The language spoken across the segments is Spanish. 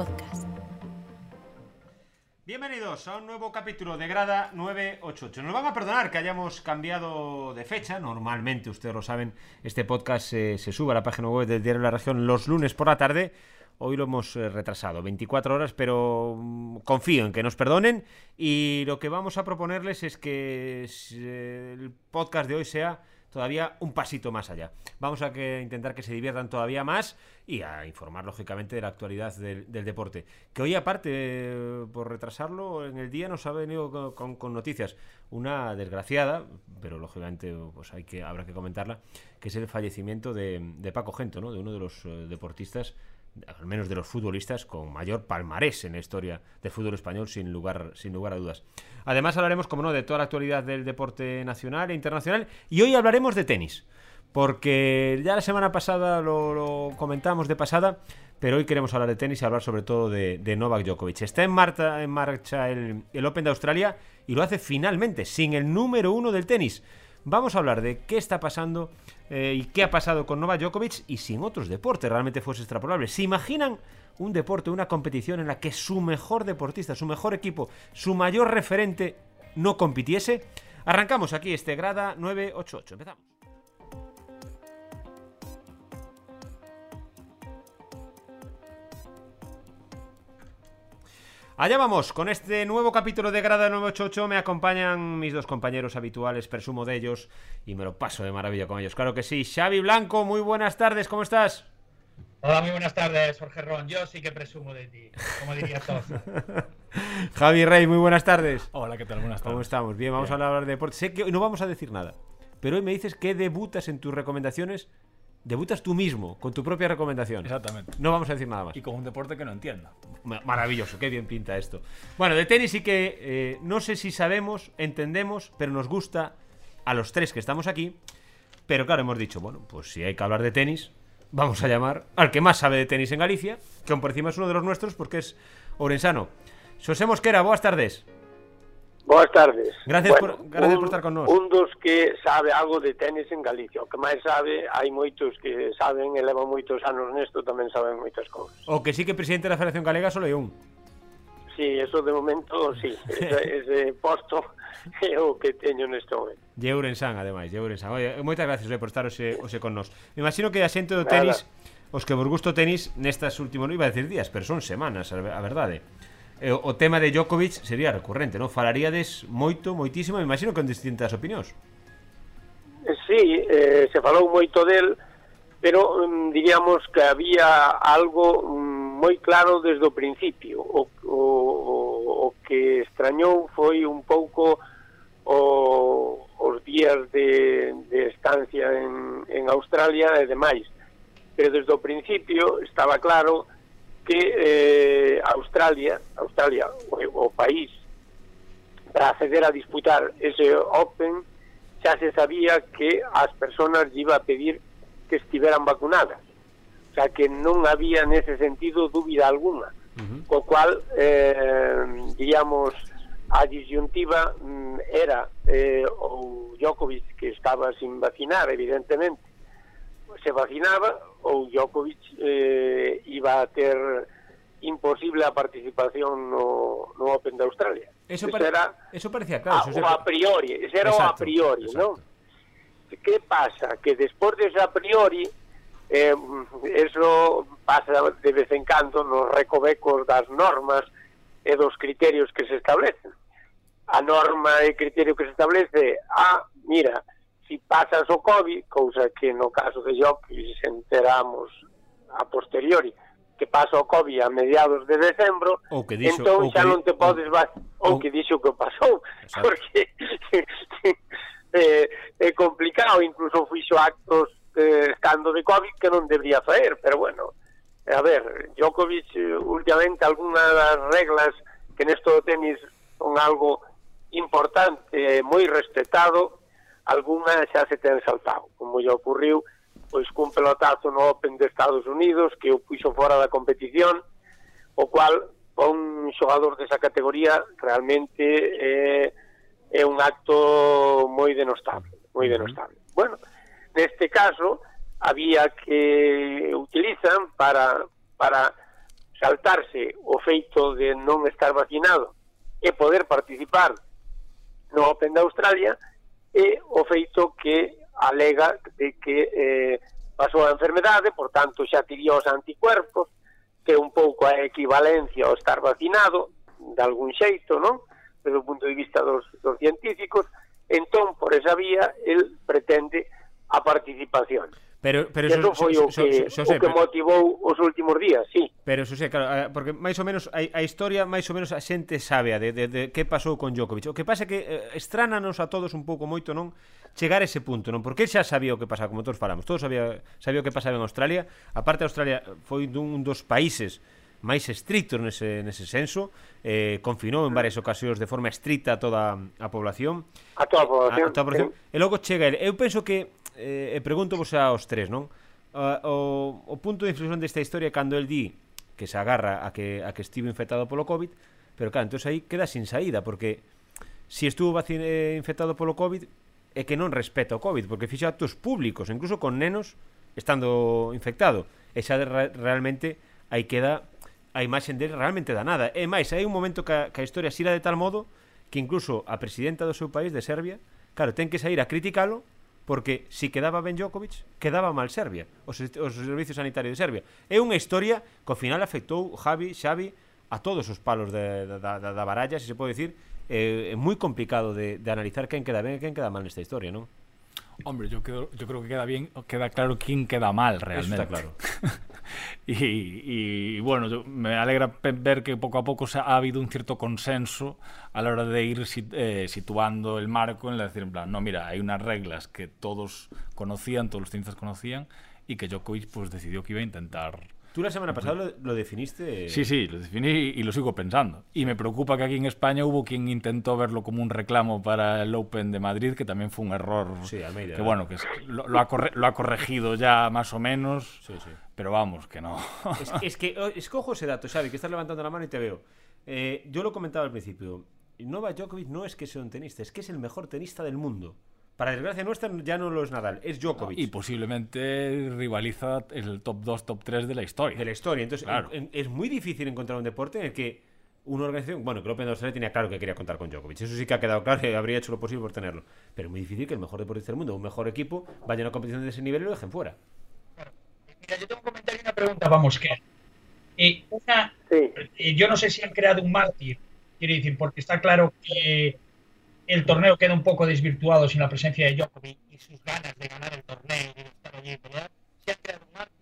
Podcast. Bienvenidos a un nuevo capítulo de Grada 988. Nos van a perdonar que hayamos cambiado de fecha. Normalmente, ustedes lo saben, este podcast eh, se sube a la página web del Diario de la Región los lunes por la tarde. Hoy lo hemos eh, retrasado, 24 horas, pero mm, confío en que nos perdonen. Y lo que vamos a proponerles es que eh, el podcast de hoy sea todavía un pasito más allá. Vamos a intentar que se diviertan todavía más y a informar, lógicamente, de la actualidad del, deporte. Que hoy, aparte, por retrasarlo, en el día nos ha venido con, noticias. Una desgraciada, pero lógicamente pues hay que, habrá que comentarla, que es el fallecimiento de, de Paco Gento, ¿no? de uno de los eh, deportistas al menos de los futbolistas con mayor palmarés en la historia del fútbol español, sin lugar, sin lugar a dudas. Además hablaremos, como no, de toda la actualidad del deporte nacional e internacional y hoy hablaremos de tenis, porque ya la semana pasada lo, comentamos de pasada, pero hoy queremos hablar de tenis y hablar sobre todo de, Novak Djokovic. Está en, marcha, en marcha el Open de Australia y lo hace finalmente, sin el número uno del tenis. Vamos a hablar de qué está pasando eh, y qué ha pasado con Novak Djokovic y si en otros deportes realmente fuese extrapolable. ¿Se imaginan un deporte, una competición en la que su mejor deportista, su mejor equipo, su mayor referente no compitiese? Arrancamos aquí este Grada 988. Empezamos. Allá vamos, con este nuevo capítulo de Grada 988 me acompañan mis dos compañeros habituales, presumo de ellos, y me lo paso de maravilla con ellos. Claro que sí, Xavi Blanco, muy buenas tardes, ¿cómo estás? Hola, muy buenas tardes, Jorge Ron. Yo sí que presumo de ti, como diría Toza. Javi Rey, muy buenas tardes. Hola, ¿qué tal? Buenas tardes. ¿Cómo estamos? Bien, vamos Bien. a hablar de deporte. Sé que hoy no vamos a decir nada, pero hoy me dices que debutas en tus recomendaciones, debutas tú mismo, con tu propia recomendación. Exactamente. No vamos a decir nada más. Y con un deporte que no entiendo. Ma- Maravilloso, qué bien pinta esto. Bueno, de tenis sí que eh, no sé si sabemos, entendemos, pero nos gusta a los tres que estamos aquí. Pero claro, hemos dicho, bueno, pues si hay que hablar de tenis, vamos a llamar al que más sabe de tenis en Galicia, que aún por encima es uno de los nuestros porque es Orensano. Xosé Mosquera, boas tardes. Boas tardes. Gracias, bueno, por, gracias un, por estar con nós. Un dos que sabe algo de tenis en Galicia. O que máis sabe, hai moitos que saben e levan moitos anos nesto, tamén saben moitas cousas. O que sí que presidente da Federación Galega só é un. Sí, eso de momento, sí. Ese, ese posto é o que teño neste momento. Lleurensan, ademais, Lleurensan. Oye, moitas gracias eh, por estar hoxe, hoxe con nós. Me imagino que a xente do tenis, Nada. os que vos gusto tenis, nestas últimos, non iba a decir días, pero son semanas, a verdade. Eh, o tema de Djokovic sería recurrente, non? Falaríades moito, moitísimo, me imagino que con distintas opinións. Sí, eh, se falou moito del, pero mm, diríamos que había algo mm, moi claro desde o principio. O, o, o que extrañou foi un pouco o, os días de, de estancia en, en Australia e demais. Pero desde o principio estaba claro que eh, Australia, Australia, o, o país, para acceder a disputar ese Open, xa se sabía que as persoas lle iba a pedir que estiveran vacunadas. O sea, que non había nese sentido dúbida alguna. Uh -huh. Co cual, eh, diríamos, a disyuntiva mm, era eh, o Djokovic que estaba sin vacinar, evidentemente, se vacinaba ou Djokovic eh, iba a ter imposible a participación no, no Open de Australia. Eso, pare... era Eso parecía a, claro. Xosé. o a priori, ese era o a priori, exacto. ¿no? ¿Qué pasa? Que después de ese a priori, eh, eso pasa de vez en cando nos recovecos das normas e dos criterios que se establecen. A norma e criterio que se establece, ah, mira, si pasas o COVID, cousa que no caso de Jockey enteramos a posteriori, que pasa o COVID a mediados de decembro, ou que dixo, entón ou xa que, non te podes vacinar, ou, ou que dixo que pasou, Exacto. porque é, é complicado, incluso fixo actos eh, estando de COVID que non debería faer, pero bueno, a ver, Djokovic eh, últimamente algunha das reglas que nesto do tenis son algo importante, eh, moi respetado, Alguna xa se ten saltado, como lle ocurriu, pois cun pelotazo no Open de Estados Unidos que o puxo fora da competición, o cual para un xogador desa categoría realmente é, é un acto moi denostable, moi denostable. Bueno, neste caso había que utilizan para para saltarse o feito de non estar vacinado e poder participar no Open de Australia, e o feito que alega de que eh, pasou a enfermedade, por tanto xa tiría os anticuerpos, que un pouco a equivalencia ao estar vacinado, de algún xeito, non? Desde o punto de vista dos, dos científicos, entón, por esa vía, el pretende a participación. Pero, pero eso, foi o que, so, so, so, o que motivou os últimos días, sí. Pero eso sé, claro, eh, porque máis ou menos a, a historia, máis ou menos a xente sabe a de, de, de que pasou con Djokovic. O que pasa é que eh, estránanos a todos un pouco moito, non? Chegar a ese punto, non? Porque xa sabía o que pasaba, como todos falamos, todos sabía, sabía o que pasaba en Australia. Aparte, Australia foi dun dos países máis estrictos nese, nese senso eh, confinou en varias ocasións de forma estrita a toda a población a toda a población, a, a toda a población. Sí. e logo chega el eu penso que eh, eh e pregunto vos aos tres, non? Uh, o, o punto de inflexión desta historia cando el di que se agarra a que, a que estivo infectado polo COVID, pero claro, entón aí queda sin saída, porque si estuvo vacin, eh, infectado polo COVID é que non respeta o COVID, porque fixa actos públicos, incluso con nenos estando infectado. E xa re, realmente aí queda a imaxe dele realmente da nada. E máis, hai un momento que a, que a historia xira de tal modo que incluso a presidenta do seu país, de Serbia, claro, ten que sair a criticalo porque si quedaba ben Djokovic, quedaba mal Serbia, os, os servicios sanitarios de Serbia. É unha historia que ao final afectou Javi, Xavi a todos os palos de, da, da, da baralla, se se pode dicir, é é moi complicado de, de analizar quen queda ben e quen queda mal nesta historia, non? Hombre, yo, quedo, yo creo que queda bien, queda claro quién queda mal realmente. Eso está claro. y, y, bueno, yo, me alegra ver que poco a poco se ha habido un cierto consenso a la hora de ir eh, situando el marco en la decir, en plan, no, mira, hay unas reglas que todos conocían, todos los tenistas conocían, y que Djokovic pues decidió que iba a intentar Tú la semana pasada lo, lo, definiste. Sí, sí, lo definí y lo sigo pensando. Y me preocupa que aquí en España hubo quien intentó verlo como un reclamo para el Open de Madrid, que también fue un error. Sí, Almeida. Que bueno, que lo, lo, ha, corre, lo ha corregido ya más o menos. Sí, sí. Pero vamos, que no. es, es, que escojo ese dato, Xavi, que estás levantando la mano y te veo. Eh, yo lo comentaba al principio. Novak Djokovic no es que sea un tenista, es que es el mejor tenista del mundo. Para desgracia nuestra ya no lo es Nadal, es Djokovic. Y posiblemente rivaliza el top 2, top 3 de la historia. De la historia. Entonces claro. en, en, es muy difícil encontrar un deporte en el que una organización, bueno, que de Australia tenía claro que quería contar con Djokovic. Eso sí que ha quedado claro y habría hecho lo posible por tenerlo. Pero es muy difícil que el mejor deportista del mundo, un mejor equipo, vaya a una competición de ese nivel y lo dejen fuera. Claro. Mira, yo tengo un comentario y una pregunta, vamos, que eh, una, sí. eh, yo no sé si han creado un mártir, quiero decir, porque está claro que el torneo queda un poco desvirtuado sin la presencia de Djokovic y sus ganas de ganar el torneo y de estar allí ¿verdad? Se ha creado un marco.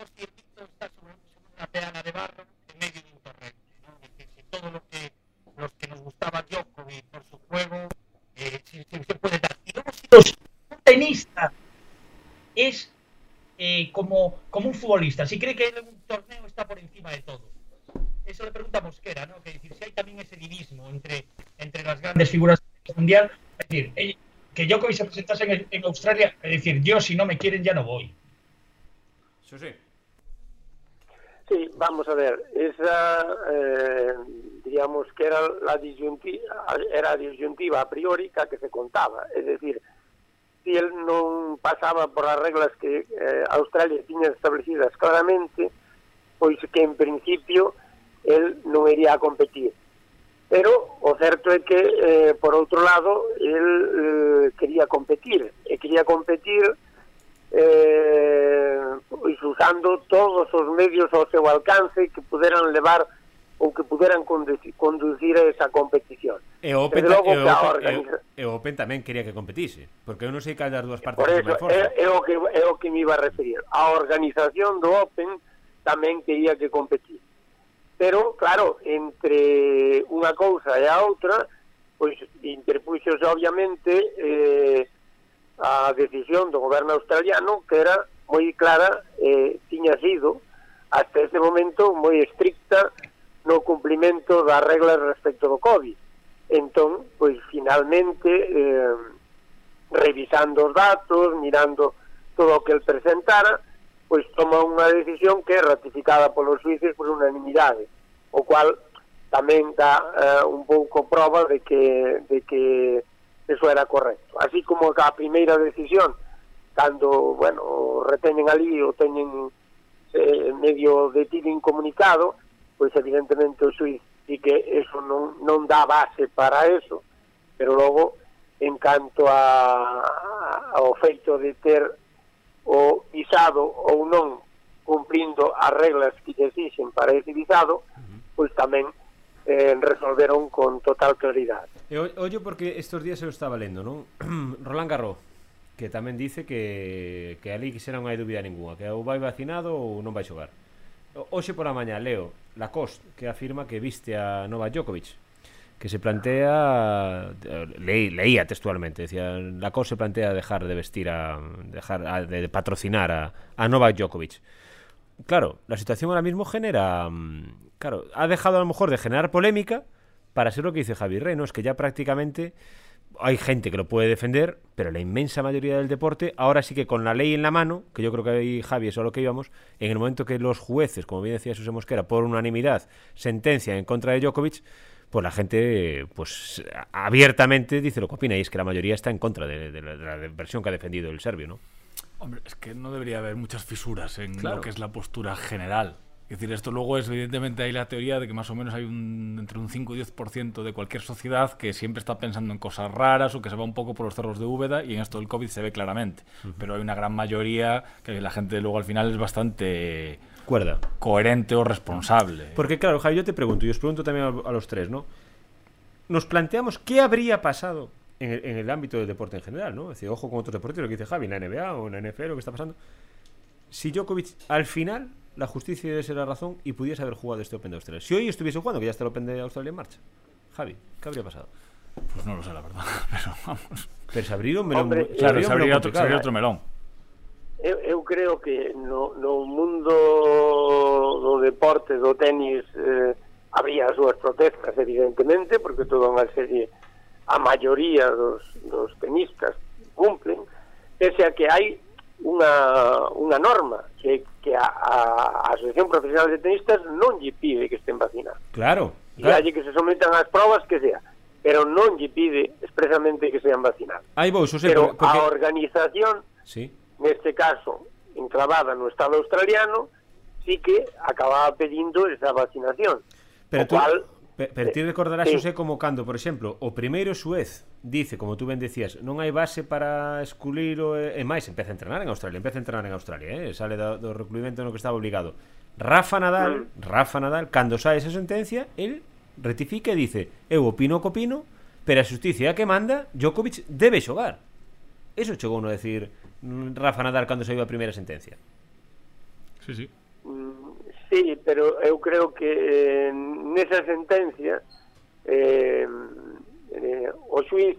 Ostirito está sobre, una peana de barro en medio de un torrente. ¿no? Si todo lo que los que nos gustaba Djokovic por su juego, eh, si, si se puede dar. Y luego, si un tenista es eh, como, como un futbolista, si cree que un torneo está por encima de todo. Eso le pregunta a Mosquera, ¿no? Que decir, si hay también ese divismo entre, entre las grandes figuras mundial, es decir, que Djokovic se presentase en, en, Australia, es decir, yo si no me quieren ya no voy. Sí, sí. Sí, vamos a ver, esa, eh, digamos que era la disyuntiva, era a disyuntiva a priori que se contaba, es decir, si él non pasaba por as reglas que eh, Australia tiña establecidas claramente, pois que en principio él non iría a competir pero o certo é que eh, por outro lado el eh, quería competir e quería competir eh, pois usando todos os medios ao seu alcance que puderan levar ou que puderan conducir a esa competición. E o Open, logo, e o, Open, organiza... e, o Open tamén quería que competise, porque eu non sei cal das dúas partes por eso, é, é, o que, é o que me iba a referir. A organización do Open tamén quería que competise pero claro, entre unha cousa e a outra pois interpuxose obviamente eh, a decisión do goberno australiano que era moi clara eh, tiña sido hasta ese momento moi estricta no cumplimento das reglas respecto do COVID. Entón, pois finalmente eh, revisando os datos, mirando todo o que el presentara, pois toma unha decisión que é ratificada polos suíces por unanimidade, o cual tamén dá eh, un pouco prova de que, de que eso era correcto. Así como a primeira decisión, cando, bueno, reteñen ali ou teñen eh, medio detido incomunicado, pois evidentemente o suiz di que eso non, non dá base para eso, pero logo, en canto a, a, ao feito de ter o visado ou non cumplindo as reglas que se exixen para ese visado, pois tamén eh, resolveron con total claridade. E ollo porque estes días eu estaba lendo, non? Roland Garros, que tamén dice que, que ali que non hai dúbida ninguna, que ou vai vacinado ou non vai xogar. Hoxe pola mañá leo Lacoste que afirma que viste a Nova Djokovic que se plantea le, leía textualmente decía Lacoste se plantea dejar de vestir a dejar a, de patrocinar a, Novak Djokovic. Claro la situación ahora mismo genera mm, claro ha dejado a lo mejor de generar polémica para ser lo que dice Javi Rey no es que ya prácticamente hay gente que lo puede defender, pero la inmensa mayoría del deporte, ahora sí que con la ley en la mano, que yo creo que ahí, Javi, es a lo que íbamos, en el momento que los jueces, como bien decía José Mosquera, por unanimidad, sentencia en contra de Djokovic, pues la gente pues abiertamente dice lo que opina, y es que la mayoría está en contra de, la, versión que ha defendido el serbio, ¿no? Hombre, es que no debería haber muchas fisuras en lo que es la postura general es decir, esto luego es evidentemente hay la teoría de que más o menos hay un, entre un 5 y 10% de cualquier sociedad que siempre está pensando en cosas raras o que se va un poco por los cerros de Úbeda y en esto del COVID se ve claramente. Pero hay una gran mayoría que la gente luego al final es bastante Cuerda. coherente o responsable. Porque claro, Javi, yo te pregunto, y os pregunto también a, los tres, ¿no? Nos planteamos qué habría pasado en el, ámbito del deporte en general, ¿no? Es decir, ojo con otros deportes, lo que dice Javi, en la NBA o en la NFL, lo que está pasando. Si Djokovic al final la justicia debe ser la razón y pudiese haber jugado este Open de Australia. Si hoy estuviese jugando, que ya está el Open de Australia en marcha. Javi, ¿qué habría pasado? Pues no lo sé, la verdad. Pero vamos. Pero se abriría un melón. Hombre, claro, se abriría otro, otro melón. eu, eu creo que no, no mundo do deporte, do tenis, eh, había as súas protestas, evidentemente, porque toda unha serie, a maioría dos, dos tenistas cumplen, pese a que hai unha, unha norma que, que a, a, Asociación Profesional de Tenistas non lle pide que estén vacinados. Claro. claro. E que se sometan ás probas que sea pero non lle pide expresamente que sean vacinados. Aí vou, José, eh, Pero porque... a organización sí neste caso enclavada no Estado australiano, sí que acababa pedindo esa vacinación. Pero o tú, cual, pero, eh, ti recordarás, sí. José, como cando, por exemplo, o primeiro Suez dice, como tú ben decías, non hai base para esculir o... E máis, empeza a entrenar en Australia, empeza a entrenar en Australia, eh? sale do, do recluimento no que estaba obligado. Rafa Nadal, mm. Rafa Nadal, cando sai esa sentencia, el rectifica e dice, eu opino o que opino, pero a justicia que manda, Djokovic debe xogar. Eso chegou no a decir Rafa Nadal cando saiu a primeira sentencia. Sí, sí. Sí, pero eu creo que eh, nesa sentencia eh, eh, o xuiz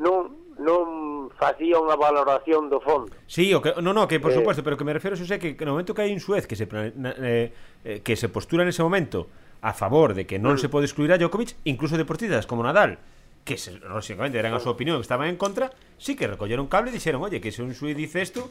non non facía unha valoración do fondo. Sí, o que no, no, que por eh, suposto, pero que me refiero sei que no momento que hai un Suez que se eh, eh, que se postura nese momento a favor de que non mm. se pode excluir a Djokovic, incluso deportistas como Nadal, que lógicamente eran a súa opinión que estaban en contra, sí que recolleron cable e dixeron, oye, que se un suí dice isto,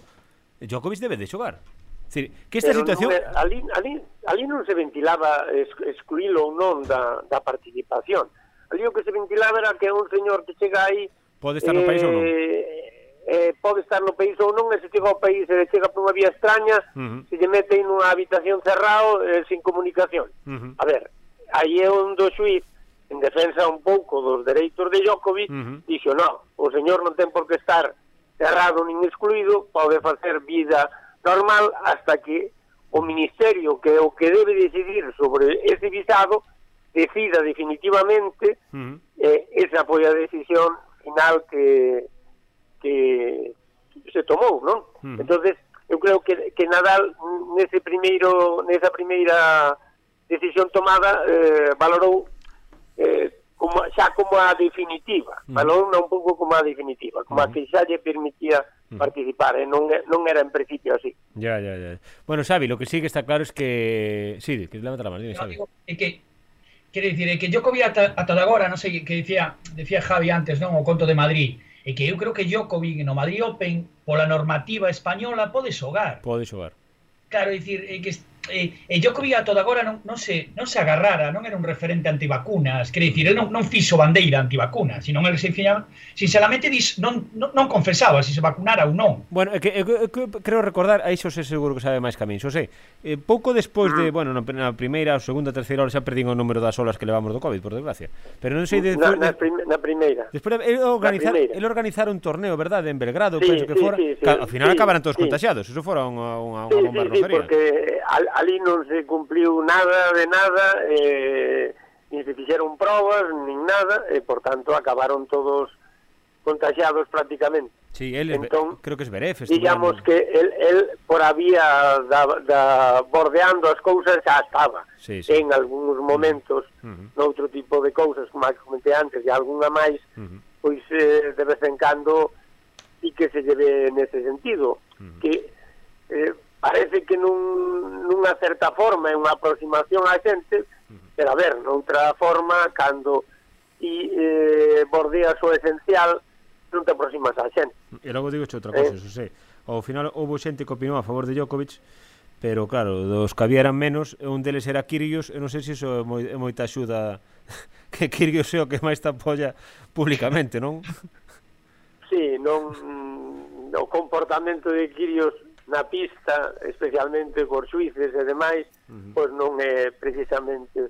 Djokovic debe de xogar. Decir, que esta Pero situación... Non, ali, ali, ali non se ventilaba excluílo ou non da, da participación. Ali o que se ventilaba era que un señor que chega aí... Pode estar eh, no país ou non? Eh, eh, pode estar no país ou non, e se chega ao país e chega por unha vía extraña, uh -huh. se lle mete en unha habitación cerrado, eh, sin comunicación. Uh -huh. A ver, aí é un do xuiz en defensa un pouco dos dereitos de Djokovic, uh -huh. dixo, no, o señor non ten por que estar cerrado nin excluído, pode facer vida normal hasta que o Ministerio, que é o que debe decidir sobre ese visado, decida definitivamente uh -huh. eh, esa foi a decisión final que, que se tomou, non? Uh -huh. Entonces, eu creo que, que Nadal nese primeiro nesa primeira decisión tomada eh, valorou eh, como, xa como a definitiva, mm. valorou un pouco como a definitiva, como mm. a que xa lle permitía mm. participar, e non, non era en principio así. Ya, ya, ya. Bueno, Xavi, lo que sí que está claro es que... Sí, que levanta la mano, dime, Xavi. É que, quere dicir, é que Djokovic ata, ata agora, non sei, que dicía, dicía Javi antes, non, o conto de Madrid, é que eu creo que Djokovic no Madrid Open, pola normativa española, pode xogar. Pode xogar. Claro, dicir, é que eh, e Djokovic todo agora non, non, se, non se agarrara, non era un referente antivacunas, quer dicir, non, non fixo bandeira antivacunas, sino el se fixaba, sinceramente dis, non, non, non confesaba se se vacunara ou non. Bueno, que, que, que, creo recordar, aí Xosé seguro que sabe máis que a min, Xosé, eh, pouco despois de, mm. bueno, na, na primeira, segunda, terceira hora xa perdín o número das olas que levamos do COVID, por desgracia, pero non sei... De, na, na, prim, na primeira. Despois, el organizar, el organizar un torneo, verdade, en Belgrado, sí, penso que sí, fora, sí, sí, ao final sí, acabaran todos sí. contagiados, eso fora unha, unha, unha sí, bomba sí, sí, porque al, ali non se cumpliu nada de nada, eh, nin se fixeron probas, nin nada, e, por tanto, acabaron todos contagiados prácticamente. Sí, él entón, creo que es Beref. Digamos en... que el, el por a vía da, da, bordeando as cousas xa estaba sí, sí. en algúns momentos uh -huh. noutro tipo de cousas, como comenté antes, e algunha máis, uh -huh. pois eh, de vez en cando e que se lleve nese sentido. Uh -huh. Que eh, parece que nun, nunha certa forma é unha aproximación á xente, pero a ver, noutra forma, cando e, eh, bordeas o esencial, non te aproximas á xente. E logo digo outra cousa, eh? José. Ao final houve xente que opinou a favor de Djokovic, pero claro, dos que había eran menos, un deles era Kyrgios, e non sei se iso é, moi, é moita axuda que Kyrgios é o que máis te apoia públicamente, non? Sí, non o comportamento de Kyrgios na pista, especialmente por suíces e demais, uh -huh. pois non é precisamente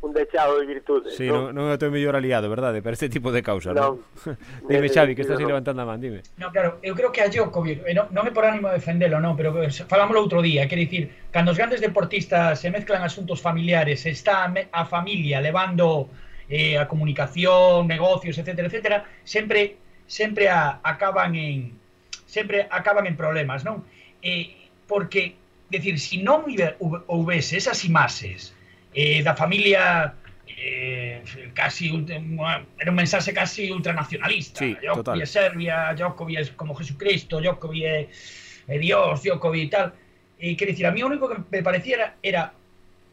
un dechado de virtudes. Sí, non, non é o teu mellor aliado, verdade, para este tipo de causa, non? non? dime, Xavi, que estás aí no. levantando a man, dime. No, claro, eu creo que a Djokovic, eh, non, non é por ánimo de defendelo, non, pero falámoslo outro día, quer dicir, cando os grandes deportistas se mezclan asuntos familiares, está a familia levando eh, a comunicación, negocios, etcétera, etcétera, sempre sempre a, acaban en sempre acaban en problemas, non? Eh, porque, decir, se si non houvese esas imaxes eh, da familia eh, casi era un mensaxe casi ultranacionalista. Sí, Djokovic é Serbia, Djokovic é como Jesucristo Djokovic é, é Dios Djokovic e tal. E quer dicir, a mí o único que me parecía era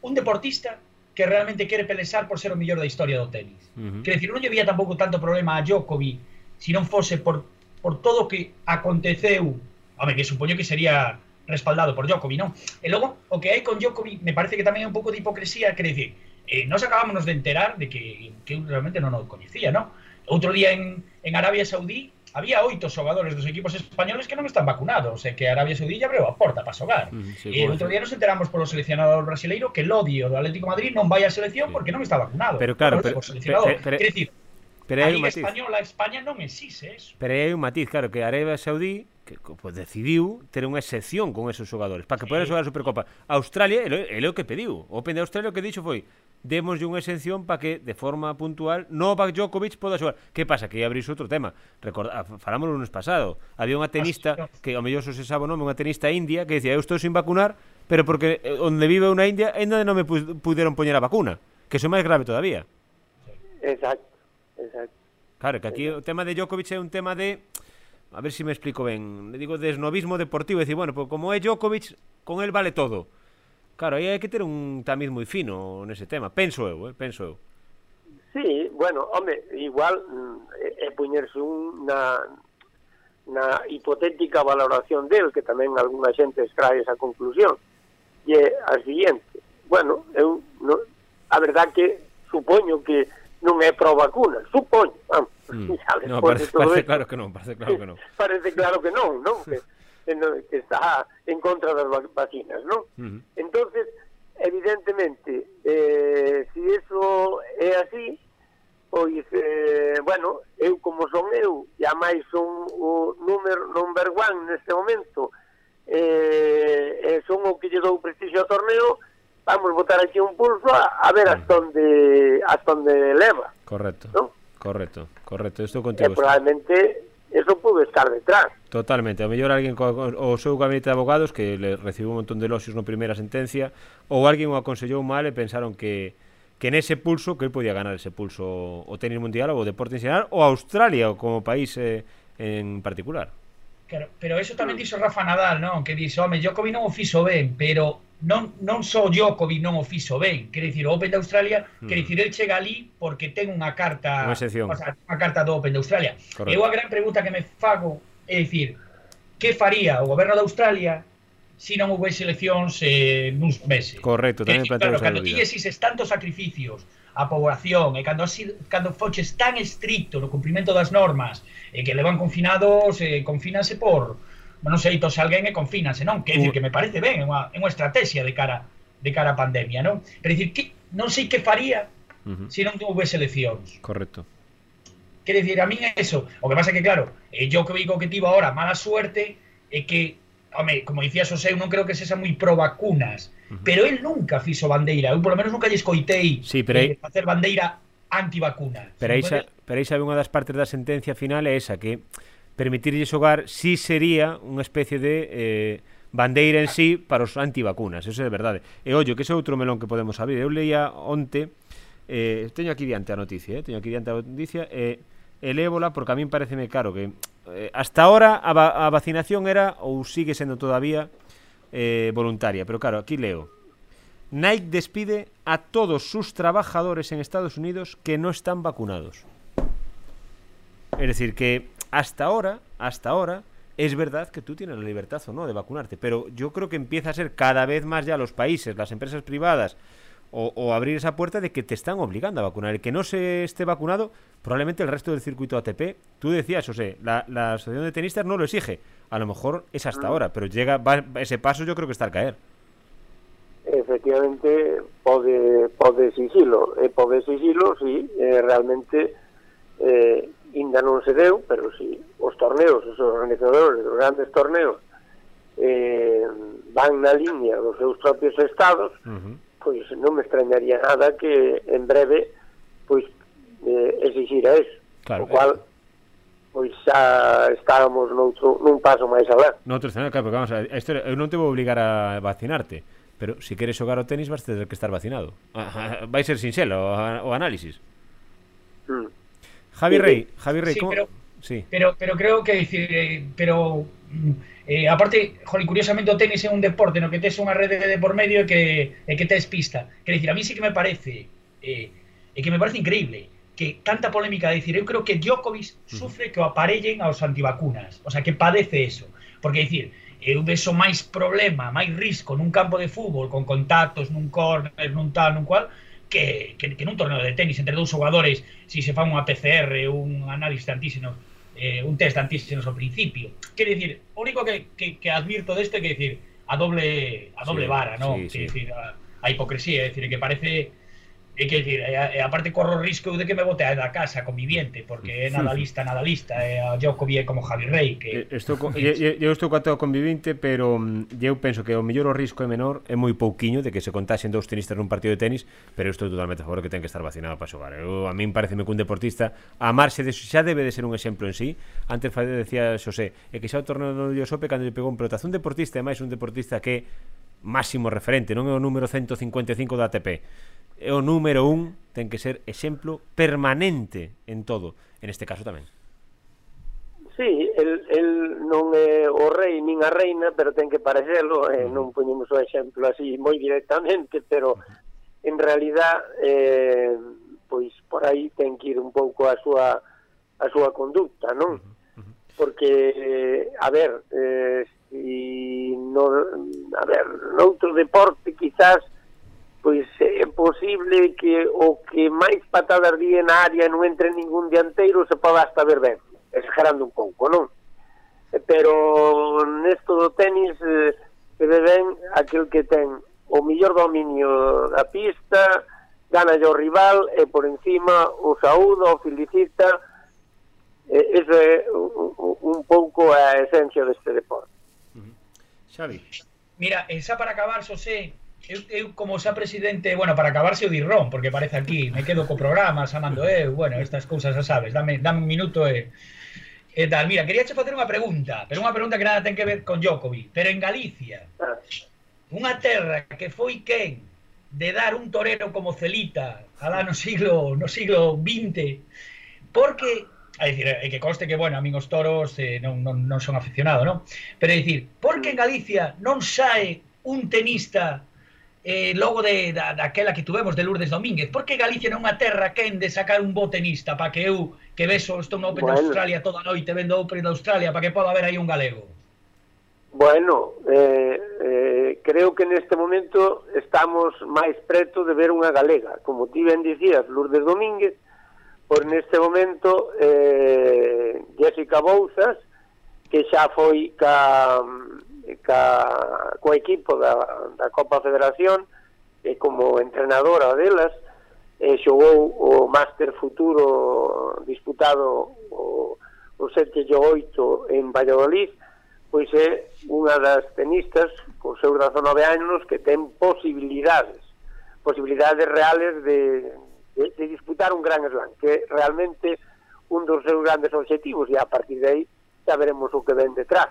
un deportista que realmente quere pelesar por ser o mellor da historia do tenis. Uh -huh. quer dicir, non lle vía tampouco tanto problema a Djokovic se non fose por, por todo o que aconteceu home, que supoño que sería respaldado por Djokovic, non? E logo, o que hai con Djokovic me parece que tamén é un pouco de hipocresía, quer dicir, eh, nos acabamos de enterar de que, que realmente non o coñecía, non? Outro día en, en Arabia Saudí había oito xogadores dos equipos españoles que non están vacunados e que Arabia Saudí ya abriu a porta para xogar. Mm, sí, e outro día nos enteramos polo seleccionador brasileiro que Lodio do Atlético Madrid non vai á selección sí. porque non está vacunado. Pero claro, pero, pero, pero, Pero hai un matiz. española, España non existe eso. Pero hai un matiz, claro, que Arabia Saudí que pues, decidiu ter unha excepción con esos xogadores para que sí. poderan xogar a Supercopa. Australia, é o que pediu. O Open de Australia o que dixo foi démoslle unha exención para que de forma puntual Novak Djokovic poda xogar. Que pasa? Que aí abrís outro tema. Recorda, falámoslo lunes pasado. Había unha tenista ah, que ao mellor se sabe o nome, unha tenista india que decía, "Eu estou sin vacunar, pero porque eh, onde vive unha india ainda non me puderon poñer a vacuna", que iso é máis grave todavía. Exacto. Exacto. Claro, que aquí exacto. o tema de Djokovic é un tema de a ver si me explico ben, le digo desnovismo deportivo, decir, bueno, pues como é Djokovic, con el vale todo. Claro, aí hai que ter un tamiz moi fino nese tema, penso eu, eh, penso eu. Sí, bueno, home, igual mm, é, é puñerse un na, na hipotética valoración del, que tamén algunha xente extrae esa conclusión, e é a siguiente. Bueno, eu, no, a verdad que supoño que non é pro vacuna, supoño, vamos, mm. no, parece, parece claro que non, parece claro que non. parece claro que non, non? Que, que está en contra das vacinas, non? Uh -huh. Entonces, evidentemente, eh, si eso é así, pois, eh, bueno, eu como son eu, e a máis son o número number one neste momento, eh, son o que lle dou prestigio ao torneo, vamos botar aquí un pulso a, a ver hasta onde hasta onde leva. Correcto. ¿no? Correcto, correcto. Estou contigo. E probablemente eso pudo estar detrás. Totalmente. A mellor alguén co, o seu gabinete de abogados que le recibiu un montón de loxios no primeira sentencia ou alguén o aconsellou mal e pensaron que que nese pulso que el podía ganar ese pulso o tenis mundial ou o deporte en xeral ou Australia como país eh, en particular. Claro, pero eso tamén dixo hmm. Rafa Nadal, non? Que dixo, home, Djokovic non o fixo ben, pero non, non só Djokovic non o fixo ben. Quer dicir, o Open de Australia, mm. quer dicir, el chega ali porque ten unha carta, unha, o sea, unha carta do Open de Australia. Correcto. E a gran pregunta que me fago é dicir, que faría o goberno de Australia si non houvese eleccións eh, nuns meses. Correcto, tamén decir, claro, cando ti exiges tantos sacrificios a poboación e cando así, cando foches tan estricto no cumprimento das normas e eh, que levan confinados, eh, confínanse por non sei, tos alguén e confínanse, non? Que, decir, que me parece ben, é unha, é unha estrategia de cara de cara á pandemia, non? Pero decir, que non sei que faría uh -huh. se non houvese eleccións. Correcto. Quer decir, a min é eso. O que pasa é que, claro, eh, yo que digo que tivo agora mala suerte é que home, como dicía Xosé, eu non creo que sexa moi pro vacunas, uh -huh. pero el nunca fixo bandeira, eu polo menos nunca lle escoitei sí, pero eh, aí... facer bandeira antivacuna. Pero aí, sa, pero aí sabe unha das partes da sentencia final é esa, que permitirlle xogar si sí sería unha especie de eh, bandeira en sí para os antivacunas, eso é verdade. E ollo, que ese outro melón que podemos abrir. Eu leía onte, eh, teño aquí diante a noticia, eh, teño aquí diante a noticia, eh, el ébola, porque a min pareceme caro que eh, hasta ahora a, va vacinación era ou sigue sendo todavía eh, voluntaria, pero claro, aquí leo. Nike despide a todos sus trabajadores en Estados Unidos que no están vacunados. Es decir, que hasta ahora, hasta ahora, es verdad que tú tienes la libertad o no de vacunarte, pero yo creo que empieza a ser cada vez más ya los países, las empresas privadas, o, o, abrir esa puerta de que te están obligando a vacunar. El que no se esté vacunado, probablemente el resto del circuito ATP, tú decías, o sea, la, la asociación de tenistas no lo exige. A lo mejor es hasta ahora, pero llega va, ese paso yo creo que está al caer. Efectivamente, pode, pode exigilo, e pode exigilo, sí, eh, realmente eh, ainda non se deu, pero si sí, os torneos, os organizadores dos grandes torneos eh, van na liña dos seus propios estados, uh -huh pois non me extrañaría nada que en breve pois eh, exigira eso. Claro, o cual eh. pois xa estábamos noutro, nun paso máis alá. Noutro escenario, claro, porque vamos a, isto, eu non te vou obligar a vacinarte, pero se si queres xogar ao tenis vas ter que estar vacinado. Vai ser sinxelo o, o análisis. Mm. Javi Rey, Javi Rey, sí, como... pero, sí. pero, pero creo que decir, eh, pero mm, Eh, aparte, jolín, curiosamente o tenis é un deporte no que tes unha rede de por medio e que, e que tes pista. Quer dicir, a mí sí que me parece, eh, e que me parece increíble, que tanta polémica, de decir, eu creo que Djokovic sufre que o aparellen aos antivacunas, o sea, que padece eso. Porque, decir, eu vexo máis problema, máis risco nun campo de fútbol, con contactos, nun córner, nun tal, nun cual, que, que, que nun torneo de tenis entre dous xogadores, se si se fan unha PCR, un análisis de antígenos, eh, un test de antígenos principio. Quere dicir, o único que, que, que advirto deste é que decir, a doble a doble sí, vara, ¿no? Sí, decir, a, a hipocresía, é dicir, que parece E que dicir, e, e aparte corro o risco de que me bote da casa conviviente, porque é nada lista, nada lista, e a Joko é como Javi Rey, que estou co... eu, eu estou coa convivinte, pero mm, eu penso que o mellor o risco é menor, é moi pouquiño de que se contaxen dous tenistas nun partido de tenis, pero eu estou totalmente a favor que ten que estar vacinado para xogar. Eu, a min pareceme que un deportista a marxe de xa debe de ser un exemplo en sí. Antes decía Xosé, é que xa o torneo do Diosope cando lle pegou un pelotazo un deportista, e máis un deportista que máximo referente, non é o número 155 da ATP é o número un, ten que ser exemplo permanente en todo, en este caso tamén. Sí, el, el non é o rei nin a reina, pero ten que parecelo, eh, non poñemos o exemplo así moi directamente, pero en realidad eh, pois por aí ten que ir un pouco a súa a súa conducta, non? Porque a ver, eh, si no, a ver, noutro deporte quizás pois é posible que o que máis patadas ríe na área non entre ningún dianteiro se poda hasta ver ben, exagerando un pouco, non? Eh, pero nesto do tenis eh, se ve ben aquel que ten o mellor dominio da pista, gana o rival e por encima o saúda, o felicita e, eh, eso é un, un pouco a esencia deste deporte uh -huh. Xavi Mira, esa para acabar, Xosé eu, eu como xa presidente, bueno, para acabarse o dirrón, porque parece aquí, me quedo co programa, xa mando eu, bueno, estas cousas xa sabes, dame, dame un minuto e, e tal. Mira, quería che facer unha pregunta, pero unha pregunta que nada ten que ver con Djokovic, pero en Galicia, unha terra que foi quen de dar un torero como Celita alá no siglo no siglo 20 porque a decir, é que conste que, bueno, a min os toros eh, non, non, non son aficionado, non? Pero é dicir, porque en Galicia non sae un tenista eh, logo de, da, daquela que tuvemos de Lourdes Domínguez. Por que Galicia non é unha terra quen de sacar un bo tenista para que eu que beso estou no Open bueno. de Australia toda a noite vendo Open de Australia para que poda haber aí un galego? Bueno, eh, eh, creo que neste momento estamos máis preto de ver unha galega. Como ti ben dicías Lourdes Domínguez por neste momento eh, Jessica Bouzas que xa foi ca ca, co equipo da, da Copa Federación e como entrenadora delas e xogou o Máster Futuro disputado o, o 7 e 8 en Valladolid pois é unha das tenistas con seus 19 anos que ten posibilidades posibilidades reales de, de, de disputar un gran slam que realmente un dos seus grandes objetivos e a partir de aí xa veremos o que ven detrás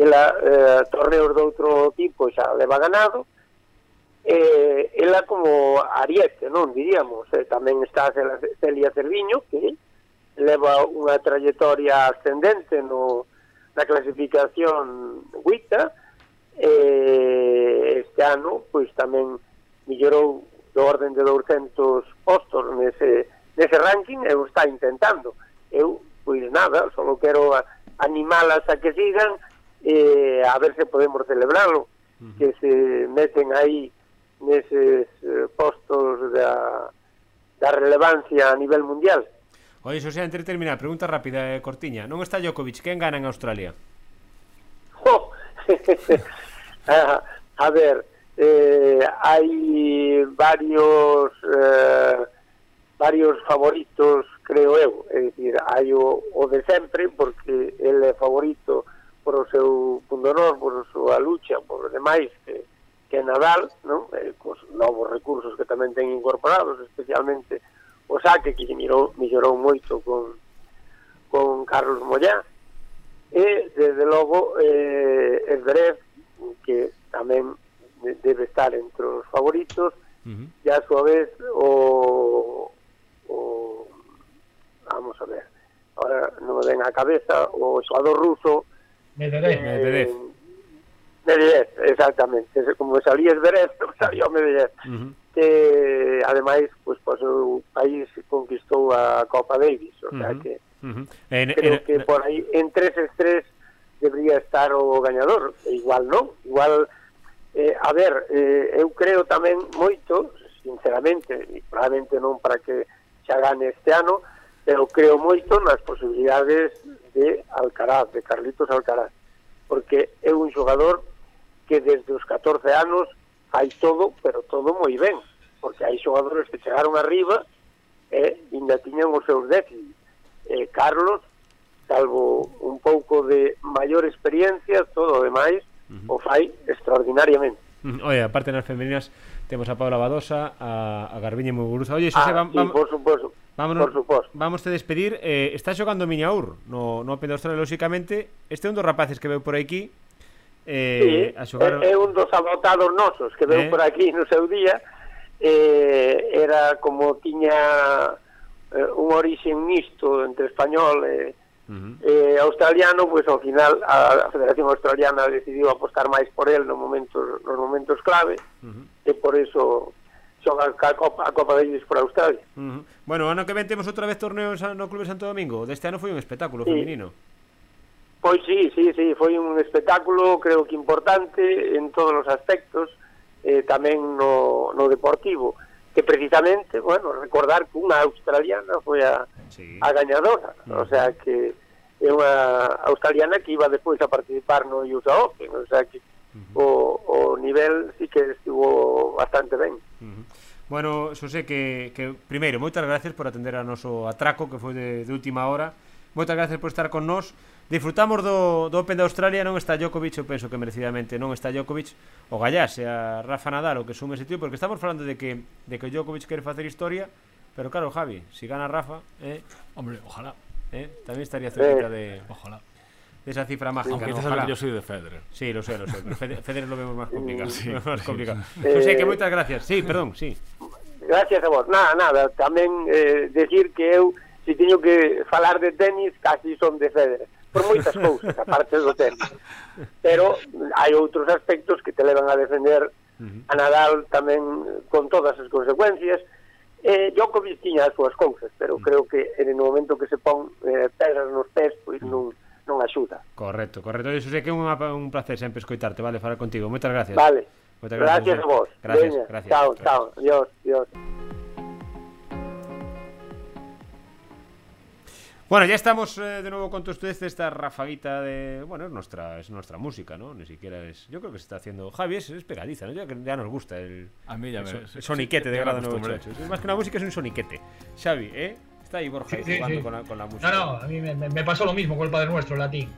ela eh, torneos de outro tipo xa leva ganado, eh, ela como ariete, non diríamos, eh, tamén está Celia Cerviño, que leva unha trayectoria ascendente no, na clasificación WITA eh, este ano pois tamén millorou do orden de 200 postos nese, nese ranking e o está intentando. Eu, pois nada, só quero animalas a que sigan, eh, a ver se podemos celebrarlo, uh -huh. que se meten aí neses eh, postos da, da relevancia a nivel mundial. Oye, Xosé, antes de terminar, pregunta rápida, eh, Cortiña. Non está Djokovic, quen gana en Australia? Oh. Ah, a, a ver, eh, hai varios eh, varios favoritos, creo eu. É dicir, hai o, o de sempre, porque ele é favorito por o seu pundonor, por a súa lucha, por demais que, que Nadal, non? Eh, cos novos recursos que tamén ten incorporados, especialmente o saque que mirou, mellorou moito con, con Carlos Mollá, e, desde logo, eh, Esberev, que tamén debe estar entre os favoritos, uh -huh. e a súa vez o, o vamos a ver, ahora non me ven a cabeza, o xogador ruso Medellín. Medvedev, eh, Medellín, exactamente. Como salía Esberev, salía Medvedev. Uh -huh. Que, ademais, pois, pues, o país conquistou a Copa Davis. O sea uh -huh. que, uh -huh. en, creo en, que en... por aí, entre tres tres, debería estar o gañador. E igual non. Igual, eh, a ver, eh, eu creo tamén moito, sinceramente, e probablemente non para que xa gane este ano, pero creo moito nas posibilidades de Alcaraz, de Carlitos Alcaraz, porque é un xogador que desde os 14 anos hai todo, pero todo moi ben, porque hai xogadores que chegaron arriba e ainda tiñan os seus déficits. Eh, Carlos, salvo un pouco de maior experiencia, todo o demais, uh -huh. o fai extraordinariamente. Oye, aparte nas femeninas temos a Paula Badosa, a, a Garbiñe Muguruza. Oye, Xosé, ah, vamos, sí, por suposto. Vámonos, por suposto. Vamos te despedir. Eh, está xogando Miñaur no, no Open de Australia, lóxicamente. Este é un dos rapaces que veo por aquí. Eh, sí, a xogar... é, é un dos abotados nosos que veu eh? por aquí no seu día. Eh, era como tiña eh, un orixen mixto entre español e eh, uh -huh. eh, australiano, pois pues, ao final a, a Federación Australiana decidiu apostar máis por el no momentos, nos momentos clave uh -huh. e por eso xoga a Copa, a Copa Davis por Australia. Uh -huh. Bueno, ano que ven temos outra vez torneos no Clube Santo Domingo. Deste ano foi un espectáculo sí. feminino. Pois sí, sí, sí, foi un espectáculo creo que importante en todos os aspectos, eh, tamén no, no deportivo, que precisamente, bueno, recordar que unha australiana foi a, sí. a gañadora, -huh. o sea que é unha australiana que iba despois a participar no USA Open, o sea que Uh -huh. o, o nivel sí que estivo bastante ben. Uh -huh. Bueno, Xosé, que, que primeiro, moitas gracias por atender a noso atraco que foi de, de última hora. Moitas gracias por estar con nós. Disfrutamos do, do Open de Australia, non está Djokovic, eu penso que merecidamente non está Djokovic, o Gallás e a Rafa Nadal o que sume ese tío, porque estamos falando de que de que Djokovic quere facer historia, pero claro, Javi, si gana Rafa, eh, hombre, ojalá, eh, tamén estaría cerca eh, de ojalá de esa cifra mágica. Aunque no, ojalá. yo soy de Federer. Sí, lo sé, lo sé. Federer, Federer lo vemos más complicado. Sí, más complicado. Eh, José, que moitas gracias. Sí, perdón, sí. Gracias a vos. Nada, nada, tamén eh, decir que eu se si teño que falar de tenis, casi son de Federer por moitas cousas, aparte do tenis. Pero hai outros aspectos que te levan a defender a Nadal tamén con todas as consecuencias. Eh, Djokovic tiña as súas cousas, pero mm. creo que en o momento que se pon eh, pedras nos pés, pois mm. non, non axuda. Correcto, correcto. Eso sé que é un, un placer sempre escoitarte, vale, falar contigo. Moitas gracias. Vale. Moitas gracias, gracias a vos. Gracias, Veña. gracias. Chao, chao. Adiós, adiós. Bueno, ya estamos eh, de nuevo con todos ustedes esta rafaguita de... Bueno, es nuestra, es nuestra música, ¿no? Ni siquiera es... Yo creo que se está haciendo... Javi, es, es pegadiza, ¿no? Ya, ya nos gusta el... A mí ya me... El, el soniquete sí, de grado 98. Más que una música es un soniquete. Xavi, ¿eh? Está ahí Borja sí, jugando sí. Con, la, con, la, música. No, no, a mí me, me pasó lo mismo con el Padre Nuestro, el latín.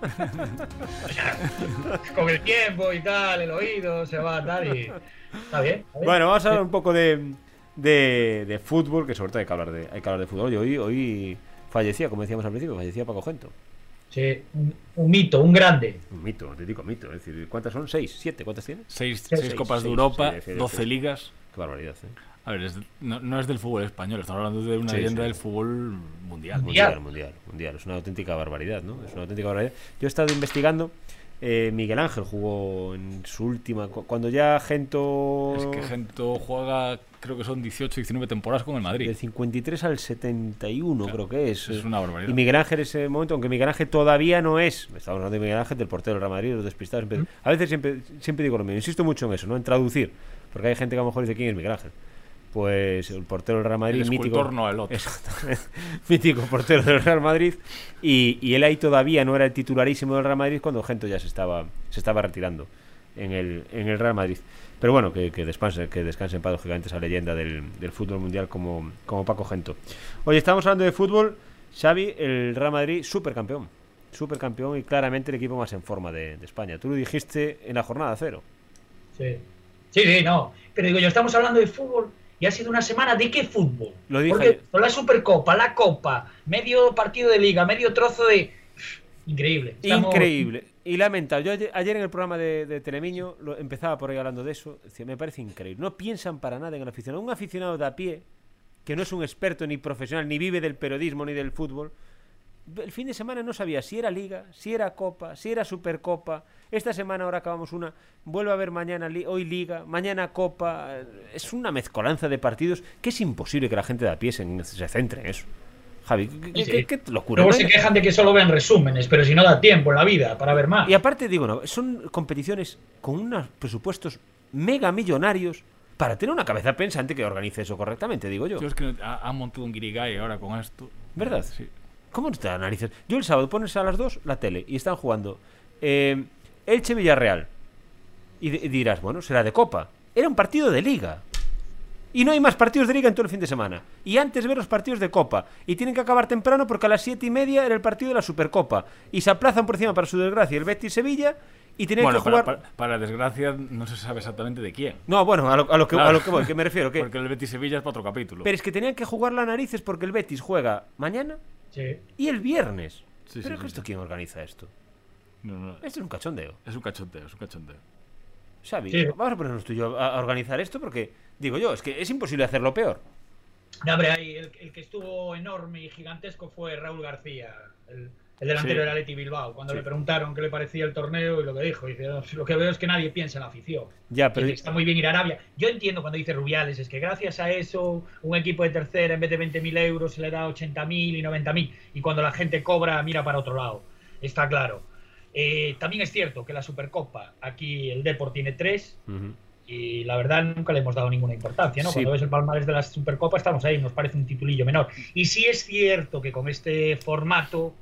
con el tiempo y tal, el oído se va tal y... Está bien. Está bien. Bueno, vamos a hablar un poco de, de, de, fútbol, que sobre todo hay que hablar de, hay que hablar de fútbol. Y hoy... hoy fallecía, como decíamos al principio, fallecía Paco Gento. Sí, un, un, mito, un grande. Un mito, un auténtico mito. Es decir, ¿cuántas son? ¿Seis? ¿Siete? ¿Cuántas tiene? Seis, seis, seis Copas seis, de Europa, doce ligas. Qué barbaridad, ¿eh? A ver, es, no, no, es del fútbol español, estamos hablando de una sí, leyenda del fútbol mundial. Mundial, mundial, mundial. Es una auténtica barbaridad, ¿no? Es una auténtica barbaridad. Yo he estado investigando. Eh, Miguel Ángel jugó en su última. Cuando ya Gento. Es que Gento juega, creo que son 18, 19 temporadas con el Madrid. Del 53 al 71, Claro, creo que es. Es una barbaridad. Y Miguel Ángel, ese momento, aunque Miguel Ángel todavía no es. Estamos hablando de Miguel Ángel, del portero del Real Madrid, los despistados. siempre- A veces siempre, siempre digo lo mismo. Insisto mucho en eso, ¿no? En traducir. Porque hay gente que a lo mejor dice quién es Miguel Ángel. Pues el portero del Real Madrid, El mítico. no el otro. Exactamente. mítico portero del Real Madrid. Y, y él ahí todavía no era el titularísimo del Real Madrid cuando Gento ya se estaba, se estaba retirando en el, en el Real Madrid. Pero bueno, que, que descanse, que descanse en paz, lógicamente, esa leyenda del, del fútbol mundial como, como Paco Gento. Oye, estamos hablando de fútbol. Xavi, el Real Madrid, supercampeón. Supercampeón y claramente el equipo más en forma de, de España. Tú lo dijiste en la jornada cero. Sí. sí, sí, no. Pero digo yo, estamos hablando de fútbol y ha sido una semana de qué fútbol. Lo dije Porque ayer. la Supercopa, la Copa, medio partido de liga, medio trozo de. Increíble. Estamos- Increíble. Y lamentable. Yo ayer, ayer en el programa de, de Telemiño lo, empezaba por ahí hablando de eso. Decía, me parece increíble. No piensan para nada en el aficionado. Un aficionado de a pie, que no es un experto ni profesional, ni vive del periodismo ni del fútbol. El fin de semana no sabía si era Liga, si era Copa, si era Supercopa. Esta semana ahora acabamos una. Vuelve a ver mañana, hoy Liga, mañana Copa. Es una mezcolanza de partidos que es imposible que la gente de a pie se, se centre en eso. Javi, qué, Sí, qué- qué locura. Luego No se quejan de que solo ven resúmenes, pero si no da tiempo en la vida para ver más. Y aparte, digo, no, son competiciones con unos presupuestos mega millonarios para tener una cabeza pensante que organice eso correctamente, digo yo. Yo es que ha- han montado un guirigay ahora con esto. ¿Verdad? Sí. ¿Cómo te da narices? Yo el sábado pones a las 2 la tele y están jugando eh, Elche Villarreal. Y, di- y dirás, bueno, será de Copa. Era un partido de Liga. Y no hay más partidos de Liga en todo el fin de semana. Y antes ver los partidos de Copa. Y tienen que acabar temprano porque a las 7 y media era el partido de la Supercopa. Y se aplazan por encima, para su desgracia, el Betis Sevilla. Y tienen Bueno, que jugar. para, para- para desgracia no se sabe exactamente de quién. No, bueno, a lo, a lo que, a lo que voy, que me refiero. Que... Porque el Betis Sevilla es para otro capítulo. Pero es que tenían que jugar las narices porque el Betis juega mañana Sí. y el viernes. Sí, Pero sí, sí, ¿esto sí. quién organiza esto? No, no, Esto es un cachondeo. es un cachondeo, es un cachondeo. Xavi, Sí. vamos a ponernos tú y yo a, a organizar esto porque, digo yo, es que es imposible hacerlo peor. No, hombre, ahí el, el que estuvo enorme y gigantesco fue Raúl García, el, el delantero Sí. del Atleti Bilbao, cuando Sí. le preguntaron qué le parecía el torneo y lo que dijo. Dice, "No, lo que veo es que nadie piensa en la afición. Ya, pero Dice, está muy bien ir a Arabia. Yo entiendo cuando dice Rubiales, es que gracias a eso un equipo de tercera en vez de 20.000 euros se le da 80.000 y 90.000 y cuando la gente cobra mira para otro lado. Está claro. Eh, también es cierto que la Supercopa, aquí el Deport tiene tres y la verdad nunca le hemos dado ninguna importancia, ¿no? Sí. Cuando ves el palmarés de la Supercopa estamos ahí, nos parece un titulillo menor. Y sí es cierto que con este formato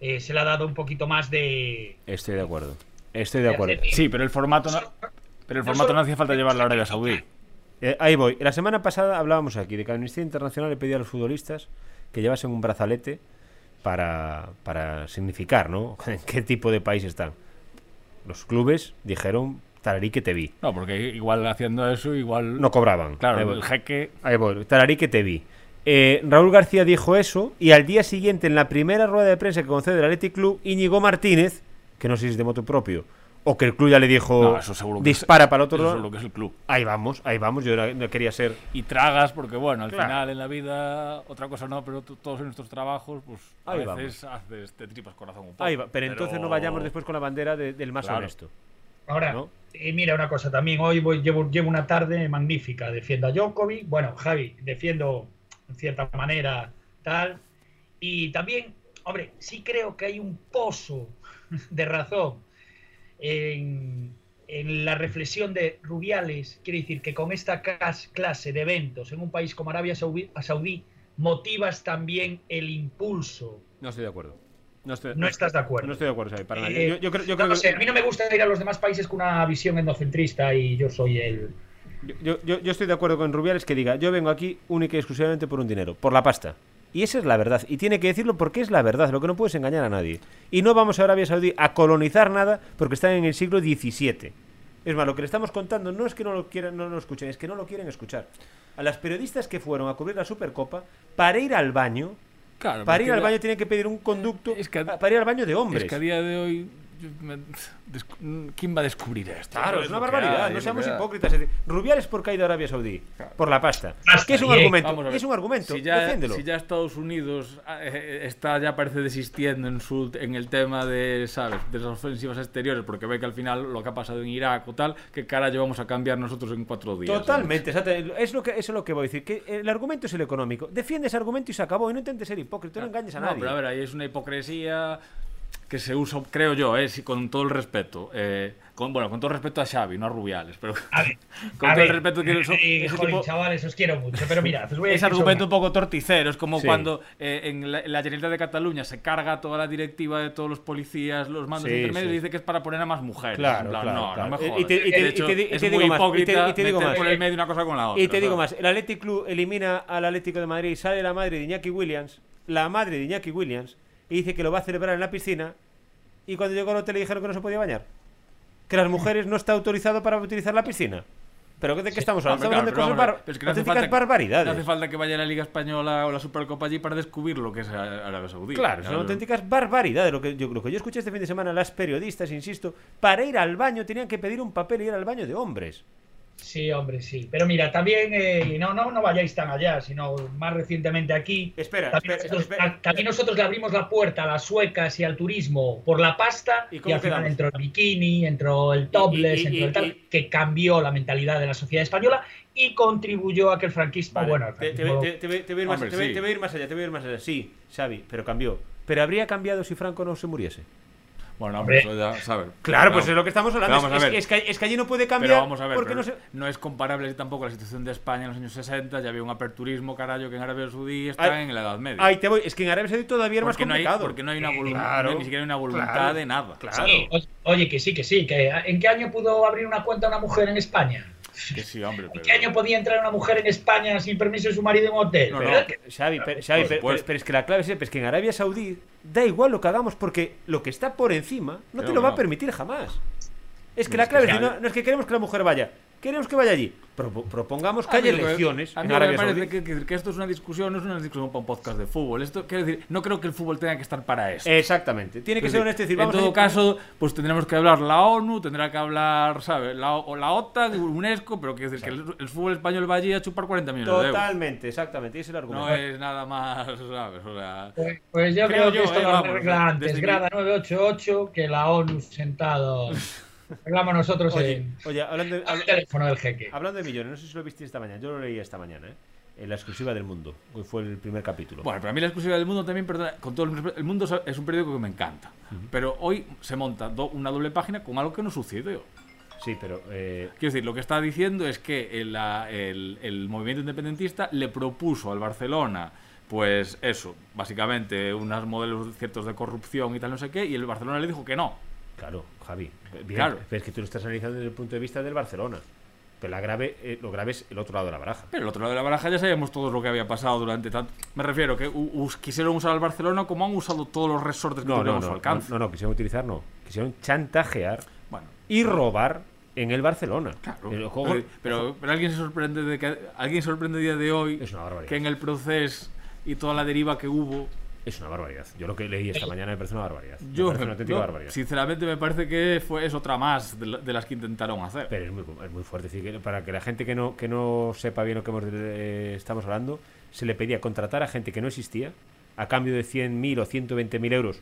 eh, se le ha dado un poquito más de... estoy de acuerdo. Estoy de acuerdo. hacer- Sí, pero el formato no, pero el No formato solo- no hacía falta llevarlo a Arabia Saudí. Eh, ahí voy. La semana pasada hablábamos aquí de que Amnistía Internacional le pedía a los futbolistas que llevasen un brazalete para, para significar, ¿no? En qué tipo de país están. Los clubes dijeron, tararí que te vi. No, porque igual haciendo eso, igual. No cobraban. Claro, el jeque. Ahí voy, tararí que te vi. Eh, Raúl García dijo eso y al día siguiente, en la primera rueda de prensa que concede el Athletic Club, Íñigo Martínez, que no sé si es de moto propio, o que el club ya le dijo No, eso seguro que dispara es, para el otro eso lado. es lo que es el club. Ahí vamos, ahí vamos. Yo era- no quería ser. Y tragas, porque bueno, al Claro. final en la vida, otra cosa no, pero todos en nuestros trabajos, pues a Ahí veces haces, te tripas corazón un poco. Ahí va. Pero, entonces no vayamos después con la bandera de- del más Claro. honesto. Ahora, ¿No? y mira una cosa, también hoy voy, llevo, llevo una tarde magnífica, defiendo a Djokovic, bueno, Javi, defiendo en cierta manera tal, y también, hombre, sí creo que hay un pozo de razón en, en la reflexión de Rubiales, quiere decir que con esta clase de eventos en un país como Arabia Saudí, motivas también el impulso. No estoy de acuerdo. No, estás de acuerdo. No estoy de acuerdo, para eh, yo, creo, no, sé, a mí no me gusta ir a los demás países con una visión endocentrista y yo soy el... Yo, yo, estoy de acuerdo con Rubiales que diga, yo vengo aquí única y exclusivamente por un dinero, por la pasta. Y esa es la verdad. Y tiene que decirlo porque es la verdad, lo que no puedes engañar a nadie. Y no vamos a Arabia Saudí a colonizar nada porque están en el siglo XVII. Es más, lo que le estamos contando no es que no lo quieran, no lo escuchen, es que no lo quieren escuchar. A las periodistas que fueron a cubrir la Supercopa, para ir al baño, para ir al baño tienen que pedir un conducto para ir al baño de hombres. Es que a día de hoy ¿Quién va a descubrir esto? Claro, es una barbaridad, no seamos hipócritas. Rubiales por caído a Arabia Saudí, por la pasta. ¿Qué es un argumento? es un argumento? Si ya, si ya Estados Unidos eh, eh, está, ya parece desistiendo en, su, en el tema de, ¿sabes? de las ofensivas exteriores, porque ve que al final lo que ha pasado en Irak o tal, ¿qué cara llevamos a cambiar nosotros en cuatro días? Totalmente, es lo que, eso es lo que voy a decir. Que el argumento es el económico. Defiende ese argumento y se acabó. Y no intentes ser hipócrita, no engañes a nadie. No, pero a ver, ahí es una hipocresía que se usa, creo yo, eh, con todo el respeto. Eh, con, bueno, con todo el respeto a Xavi, no a Rubiales, pero con todo el respeto que eso, eh, chavales, os quiero mucho, pero mira, os voy a Ese argumento un poco torticero, es como cuando eh, en, la, Generalitat de Cataluña se carga toda la directiva de todos los policías, los mandos intermedios y dice que es para poner a más mujeres. Claro, claro, no, no me jodas. Y te, y te, es muy digo hipócrita más, y te, digo más, por el medio una cosa con la otra. Y te digo más, el Athletic Club elimina al Atlético de Madrid, sale la madre de Iñaki Williams, la madre de Iñaki Williams, y dice que lo va a celebrar en la piscina y cuando llegó al hotel le dijeron que no se podía bañar. Que las mujeres no está autorizado para utilizar la piscina. ¿Pero de qué estamos hablando? estamos hablando de cosas bar es que no falta, barbaridades. No hace falta que vaya a la Liga Española o la Supercopa allí para descubrir lo que es Arabia Saudí. Claro, son auténticas barbaridades. Lo que, yo, lo que yo escuché este fin de semana, las periodistas, insisto, para ir al baño tenían que pedir un papel y ir al baño de hombres. Sí, hombre, sí. Pero mira, también, eh, no, no, no vayáis tan allá, sino más recientemente aquí. Espera, también, espera, nosotros, espera. también nosotros le abrimos la puerta a las suecas y al turismo por la pasta y, y al final entró el bikini, entró el topless, entró el tal, que cambió la mentalidad de la sociedad española y contribuyó a que el franquismo, bueno, te, voy a ir más allá, te voy a ir más allá. Sí, Xavi, pero cambió. Pero habría cambiado si Franco no se muriese. Bueno, hombre, eso ya, ¿sabes? Claro, pues es lo que estamos hablando. Es, es, que, es, que, allí no puede cambiar. Pero vamos a ver, porque no, no, es comparable tampoco la situación de España en los años 60. Ya había un aperturismo, carajo, que en Arabia Saudí está en la Edad Media. Ahí te voy. Es que en Arabia Saudí todavía era más complicado. No hay, porque no hay una voluntad, ni siquiera hay una voluntad de nada. Claro. oye, que sí, que sí. Que, ¿En qué año pudo abrir una cuenta una mujer en España? Que sí, hombre, pero... ¿En qué año podía entrar una mujer en España sin permiso de su marido en un hotel? No, no, Xavi, pero, Xavi, pero, pero, es que la clave es, que en Arabia Saudí da igual lo que hagamos porque lo que está por encima no te lo va a permitir jamás. Es que la clave es, no, no es que queremos que la mujer vaya, queremos que vaya allí. propongamos que haya elecciones. A mí me parece que, esto es una discusión, no es una discusión para un podcast de fútbol. Esto quiero decir, no creo que el fútbol tenga que estar para eso. Exactamente. Tiene que ser honesto. Decir, en todo caso, pues tendremos que hablar la ONU, tendrá que hablar, ¿sabes? La, o la OTAN, UNESCO, pero quiero decir que el, fútbol español va allí a chupar 40 millones Totalmente, de euros. Totalmente, exactamente. Y es el argumento. No es nada más, ¿sabes? O sea, pues, pues yo creo, que esto lo arregla antes. Grada 988 que la ONU sentado. Hablamos nosotros oye, oye, hablando de, el teléfono del jeque. Hablando de millones, no sé si lo viste esta mañana. Yo lo leí esta mañana, ¿eh? En la exclusiva del mundo. Hoy fue el primer capítulo. Bueno, para mí la exclusiva del mundo también, perdona, con todo el, el mundo es un periódico que me encanta. Pero hoy se monta una doble página con algo que no sucedió. Sí, pero. Eh... Quiero decir, lo que está diciendo es que el, el, el movimiento independentista le propuso al Barcelona pues eso, básicamente unos modelos ciertos de corrupción y tal, no sé qué, y el Barcelona le dijo que no. Claro, Javi. claro. Pero es que tú lo estás analizando desde el punto de vista del Barcelona. Pero la grave, eh, lo grave es el otro lado de la baraja. Pero el otro lado de la baraja ya sabíamos todo lo que había pasado durante tanto. Me refiero que quisieron usar al Barcelona como han usado todos los resortes que no, no, a su alcance. No, no, quisieron utilizar, no. Quisieron chantajear bueno, y robar en el Barcelona. Claro. El juego, pero, pero, alguien se sorprende de que alguien sorprende día de hoy que en el proceso y toda la deriva que hubo es una barbaridad. Yo lo que leí esta mañana me parece una barbaridad. Yo, me parece una auténtica barbaridad. Sinceramente, me parece que fue, es otra más de, las que intentaron hacer. Pero es muy, es muy fuerte. decir, que para que la gente que no, que no sepa bien lo que eh, estamos hablando, se le pedía contratar a gente que no existía a cambio de 100.000 o 120.000 euros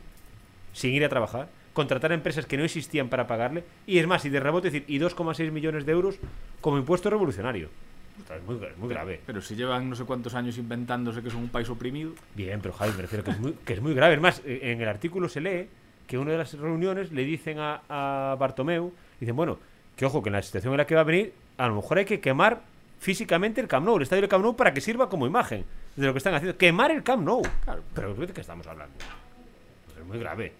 sin ir a trabajar, contratar a empresas que no existían para pagarle, y es más, y de rebote decir, y 2,6 millones de euros como impuesto revolucionario. Es muy, muy grave. Pero si llevan no sé cuántos años inventándose que son un país oprimido. Bien, pero Javi, me refiero que es muy, que es muy grave. Es más, eh, en el artículo se lee que en una de las reuniones le dicen a, a Bartomeu, dicen, bueno, que ojo, que en la situación en la que va a venir, a lo mejor hay que quemar físicamente el Camp Nou, el estadio del Camp Nou, para que sirva como imagen de lo que están haciendo. Quemar el Camp Nou. Claro, pero ¿de qué estamos hablando? Pues es muy grave.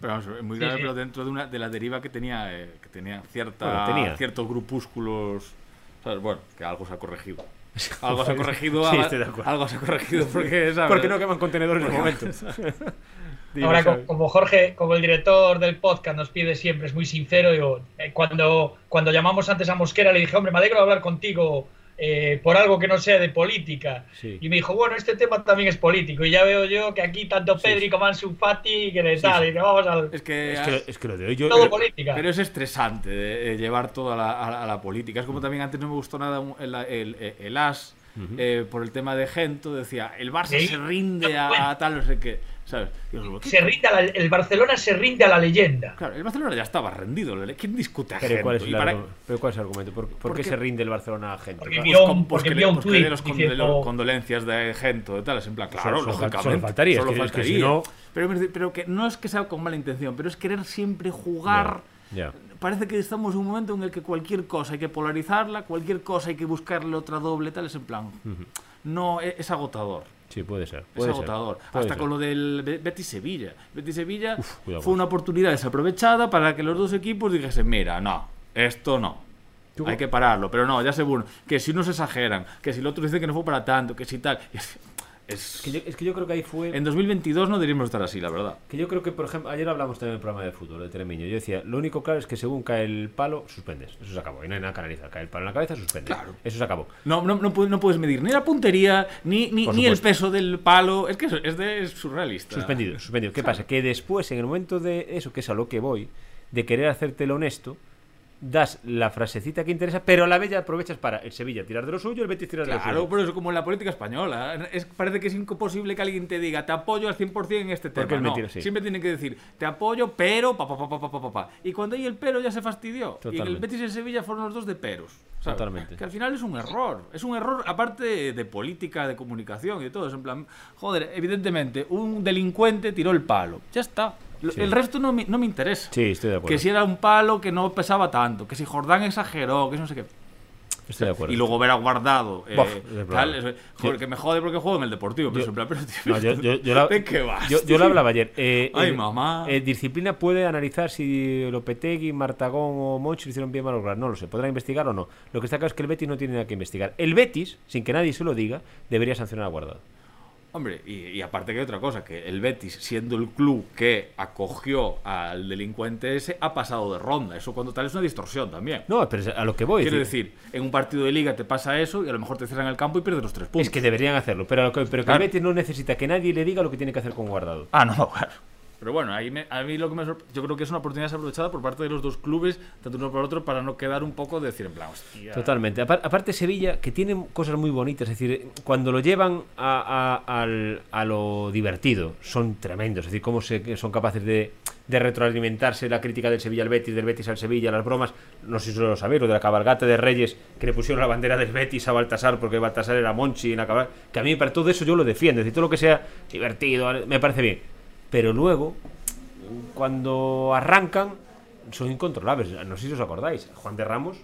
Pero vamos, es muy grave, sí, sí. pero dentro de, una, de la deriva que tenía, eh, que tenía, cierta, bueno, tenía ciertos grupúsculos. ¿Sabes? Bueno, que algo se ha corregido. Algo se ha corregido, sí, estoy de acuerdo. algo se ha corregido porque, ¿sabes? porque no queman contenedores en el momento. Ahora, como, como, Jorge, como el director del podcast nos pide siempre, es muy sincero, yo, eh, cuando, cuando llamamos antes a Mosquera le dije, hombre, me alegro de hablar contigo eh, por algo que no sea de política. Sí. Y me dijo, bueno, este tema también es político. Y ya veo yo que aquí tanto Pedri sí. como Ansu Fati, que le tal, y que vamos al... Es que, es que, es que lo de hoy yo... Todo yo, política. Pero es estresante de, de llevar todo a la, a, a la, política. Es como también antes no me gustó nada el, el, el, el As, uh -huh. eh, por el tema de Gento, decía, el Barça ¿Sí? se rinde a, a tal, no sé qué. Se rinde la, el Barcelona se rinde a la leyenda. Claro, el Barcelona ya estaba rendido. ¿Quién discute a pero? ¿cuál es el, para... pero ¿cuál es el argumento? ¿Por, por qué se rinde el Barcelona a Gento? Porque vio, un, pues, porque vio un pues tuit de los diciendo... condolencias de Gento de tal, es en plan, claro, solo, lógicamente. Solo faltaría, solo que, faltaría. Es que si no... pero, pero, que no es que sea con mala intención, pero es querer siempre jugar... Yeah, yeah. Parece que estamos en un momento en el que cualquier cosa hay que polarizarla, cualquier cosa hay que buscarle otra doble, tal, es en plan... Uh -huh. No, es, es agotador. Sí, puede ser. Puede es agotador. Ser, puede Hasta ser. con lo del Betis Sevilla. Betis Sevilla Uf, fue una oportunidad desaprovechada para que los dos equipos dijesen, mira, no, esto no. Hay que pararlo, pero no, ya seguro que si unos exageran, que si el otro dice que no fue para tanto, que si tal. Es, que yo, es que yo creo que ahí fue. En 2022 no deberíamos estar así, la verdad. Que yo creo que, por ejemplo, ayer hablamos también del programa de fútbol de Telemiño. Yo decía, lo único claro es que según cae el palo, suspendes. Eso se acabó. Y no hay nada que analizar. Cae el palo en la cabeza, suspendes. Claro. Eso se acabó. No, no, no, puedes, no puedes medir ni la puntería, ni, ni, ni el peso del palo. Es que es, de, es surrealista. Suspendido, suspendido. ¿Qué claro. pasa? Que después, en el momento de eso, que es a lo que voy, de querer hacértelo honesto das la frasecita que interesa, pero a la vez ya aprovechas para el Sevilla tirar de lo suyo, el Betis tirar claro, de lo suyo. Claro, pero eso como en la política española. Es, parece que es imposible que alguien te diga te apoyo al 100% en este tema. Porque no, mentira, sí. siempre tienen que decir te apoyo, pero pa, pa, pa, pa, pa, pa, pa. Y cuando hay el pero ya se fastidió. Totalmente. Y el Betis y el Sevilla fueron los dos de peros. ¿Sabes? Totalmente. Que al final es un error. Es un error, aparte de, política, de comunicación y de todo. Es en plan, joder, evidentemente, un delincuente tiró el palo. Ya está. Sí. El resto no me, no me, interesa. Sí, estoy de acuerdo. Que si era un palo que no pesaba tanto, que si Jordán exageró, que no sé qué. Estoy de acuerdo. Y luego ver a guardado. Eh, Bof, tal, es, joder, yo, que me jode porque juego en el deportivo. Pero, yo, plan, pero tío, no, yo, yo, yo la, ¿De qué vas? Yo, lo hablaba ayer. Eh, Ay, eh, mamá. Disciplina puede analizar si Lopetegui, Martagón o Monchi lo hicieron bien mal. No lo sé. ¿Podrá investigar o no? Lo que está claro es que el Betis no tiene nada que investigar. El Betis, sin que nadie se lo diga, debería sancionar a guardado. Hombre, y, y, aparte que hay otra cosa, que el Betis, siendo el club que acogió al delincuente ese, ha pasado de ronda. Eso cuando tal es una distorsión también. No, pero a lo que voy. Quiero decir, en un partido de liga te pasa eso y a lo mejor te cierran el campo y pierdes los tres puntos. Es que deberían hacerlo, pero, pero que claro. el Betis no necesita que nadie le diga lo que tiene que hacer con Guardado. Ah, no, claro. Pero bueno, ahí me, a mí lo que me yo creo que es una oportunidad desaprovechada por parte de los dos clubes, tanto uno por otro, para no quedar un poco de decir en plan, hostia. Totalmente. Aparte Sevilla, que tiene cosas muy bonitas, es decir, cuando lo llevan a, lo divertido, son tremendos, es decir, cómo son capaces de, de, retroalimentarse la crítica del Sevilla al Betis, del Betis al Sevilla, las bromas, no sé si lo sabéis, lo de la cabalgata de Reyes, que le pusieron la bandera del Betis a Baltasar, porque Baltasar era Monchi en la cabalgata, que a mí para todo eso yo lo defiendo, es decir, todo lo que sea divertido, me parece bien pero luego, cuando arrancan, son incontrolables. No sé si os acordáis. Juan de Ramos,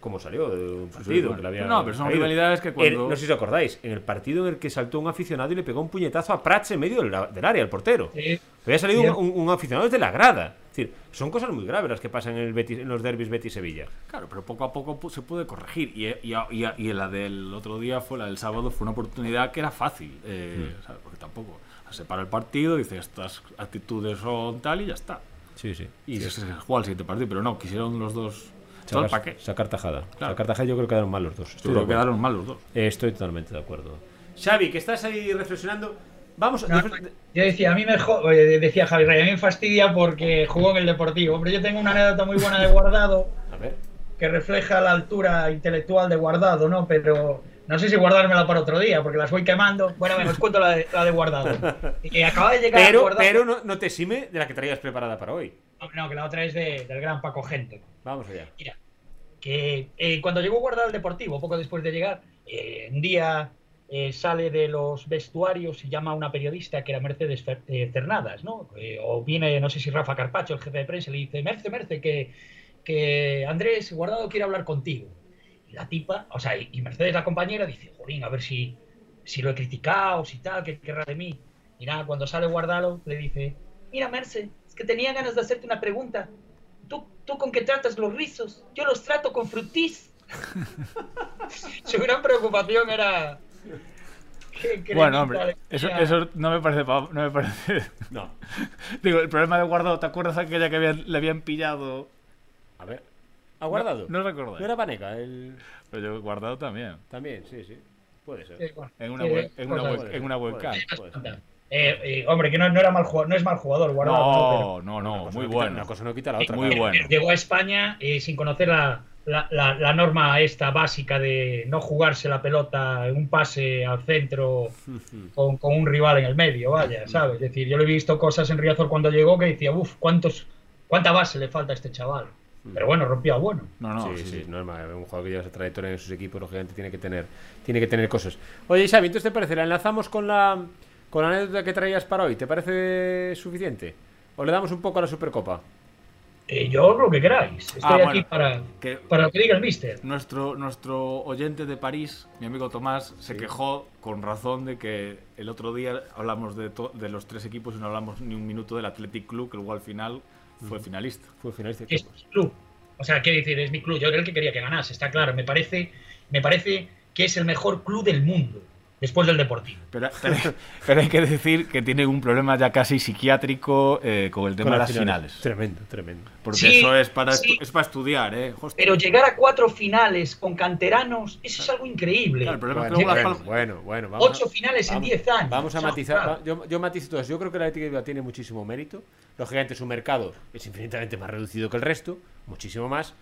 ¿cómo salió de un partido? Sí, que le había no, pero son caído. rivalidades que cuando... El, no sé si os acordáis. En el partido en el que saltó un aficionado y le pegó un puñetazo a Prats en medio del, del área, al portero. Sí. Había salido sí. un, un, un, aficionado desde la grada. Es decir, son cosas muy graves las que pasan en, el Betis, en los derbis Betis-Sevilla. Claro, pero poco a poco se puede corregir. Y, y, y, y, la del otro día, fue la del sábado, fue una oportunidad que era fácil. Eh, mm. ¿sabes? Porque tampoco se para el partido, dice estas actitudes son tal y ya está. Sí, sí. Y se, se juega el siguiente partido, pero no, quisieron los dos. Sacar, paquete. sacar tajada. Claro. Sacar tajada yo creo que quedaron mal los dos. Estoy yo creo que quedaron mal los dos. Eh, estoy totalmente de acuerdo. Xavi, que estás ahí reflexionando. Vamos. No, después... Yo decía, a mí me decía Javi Rey, a mí me fastidia porque jugó en el Deportivo. Hombre, yo tengo una anécdota muy buena de Guardado. a ver. Que refleja la altura intelectual de Guardado, ¿no? Pero no sé si guardármela para otro día, porque las voy quemando. Bueno, venga, os cuento la de, la de guardado. Y acaba de llegar pero, guardado. Pero no, no, te exime de la que traías preparada para hoy. No, no que la otra es de, del gran Paco Gente. Vamos allá. Mira, que eh, cuando llegó guardado al Deportivo, poco después de llegar, eh, un día eh, sale de los vestuarios y llama a una periodista que era Mercedes eh, Cernadas, ¿no? O viene, no sé si Rafa Carpacho, el jefe de prensa, le dice, Merce, Merce, que, que Andrés Guardado quiere hablar contigo. La tipa, o sea, y, Mercedes, la compañera, dice, jolín, a ver si, si lo he criticado, si tal, qué querrá de mí. Y nada, cuando sale Guardado, le dice, mira, Merce, es que tenía ganas de hacerte una pregunta. ¿Tú, tú con qué tratas los rizos? Yo los trato con frutis. Su gran preocupación era bueno, hombre, eso, eso, no me parece. No me parece. No. Digo, el problema de Guardado, ¿te acuerdas aquella que le habían pillado? A ver. ¿Ha guardado? No, recuerdo. ¿No era Paneca? El... Pero yo guardado también. También, sí, sí. Puede ser. en una, web, en, una web, en una webcam. Eh, eh, hombre, que no, no, era mal jugador, no es mal jugador, guardado. No, no, no, muy bueno. una cosa no quita la otra. Muy bueno. Llegó a España eh, sin conocer la, la, la, norma esta básica de no jugarse la pelota en un pase al centro con, con, un rival en el medio, vaya, ¿sabes? Es decir, yo le he visto cosas en Riazor cuando llegó que decía, uff, ¿cuántos, ¿cuánta base le falta a este chaval? Pero bueno, rompió a bueno. No, no, sí, sí, normal. Un jugador que lleva esa trayectoria en sus equipos, lógicamente tiene que tener, tiene que tener cosas. Oye, Xavi, entonces te parece, ¿la enlazamos con la, con la anécdota que traías para hoy? ¿Te parece suficiente? ¿O le damos un poco a la Supercopa? Eh, yo lo que queráis. Estoy ah, aquí para, para lo que diga el mister. Nuestro, nuestro oyente de París, mi amigo Tomás, se quejó con razón de que el otro día hablamos de, de los tres equipos y no hablamos ni un minuto del Athletic Club, que luego al final fue finalista. Fue finalista. Es mi club. O sea, quiero decir, es mi club. Yo era el que quería que ganase, está claro. Me parece, me parece que es el mejor club del mundo después del Deportivo. Pero, hay que decir que tiene un problema ya casi psiquiátrico eh, con el tema de las finales. Tremendo, tremendo. Porque eso es para, es para estudiar, ¿eh? Pero llegar a cuatro finales con canteranos, eso es algo increíble. bueno, bueno, Ocho finales en diez años. Vamos a matizar. Yo, yo matizo todo eso. Yo creo que la ética tiene muchísimo mérito. Lógicamente su mercado es infinitamente más reducido que el resto, muchísimo más.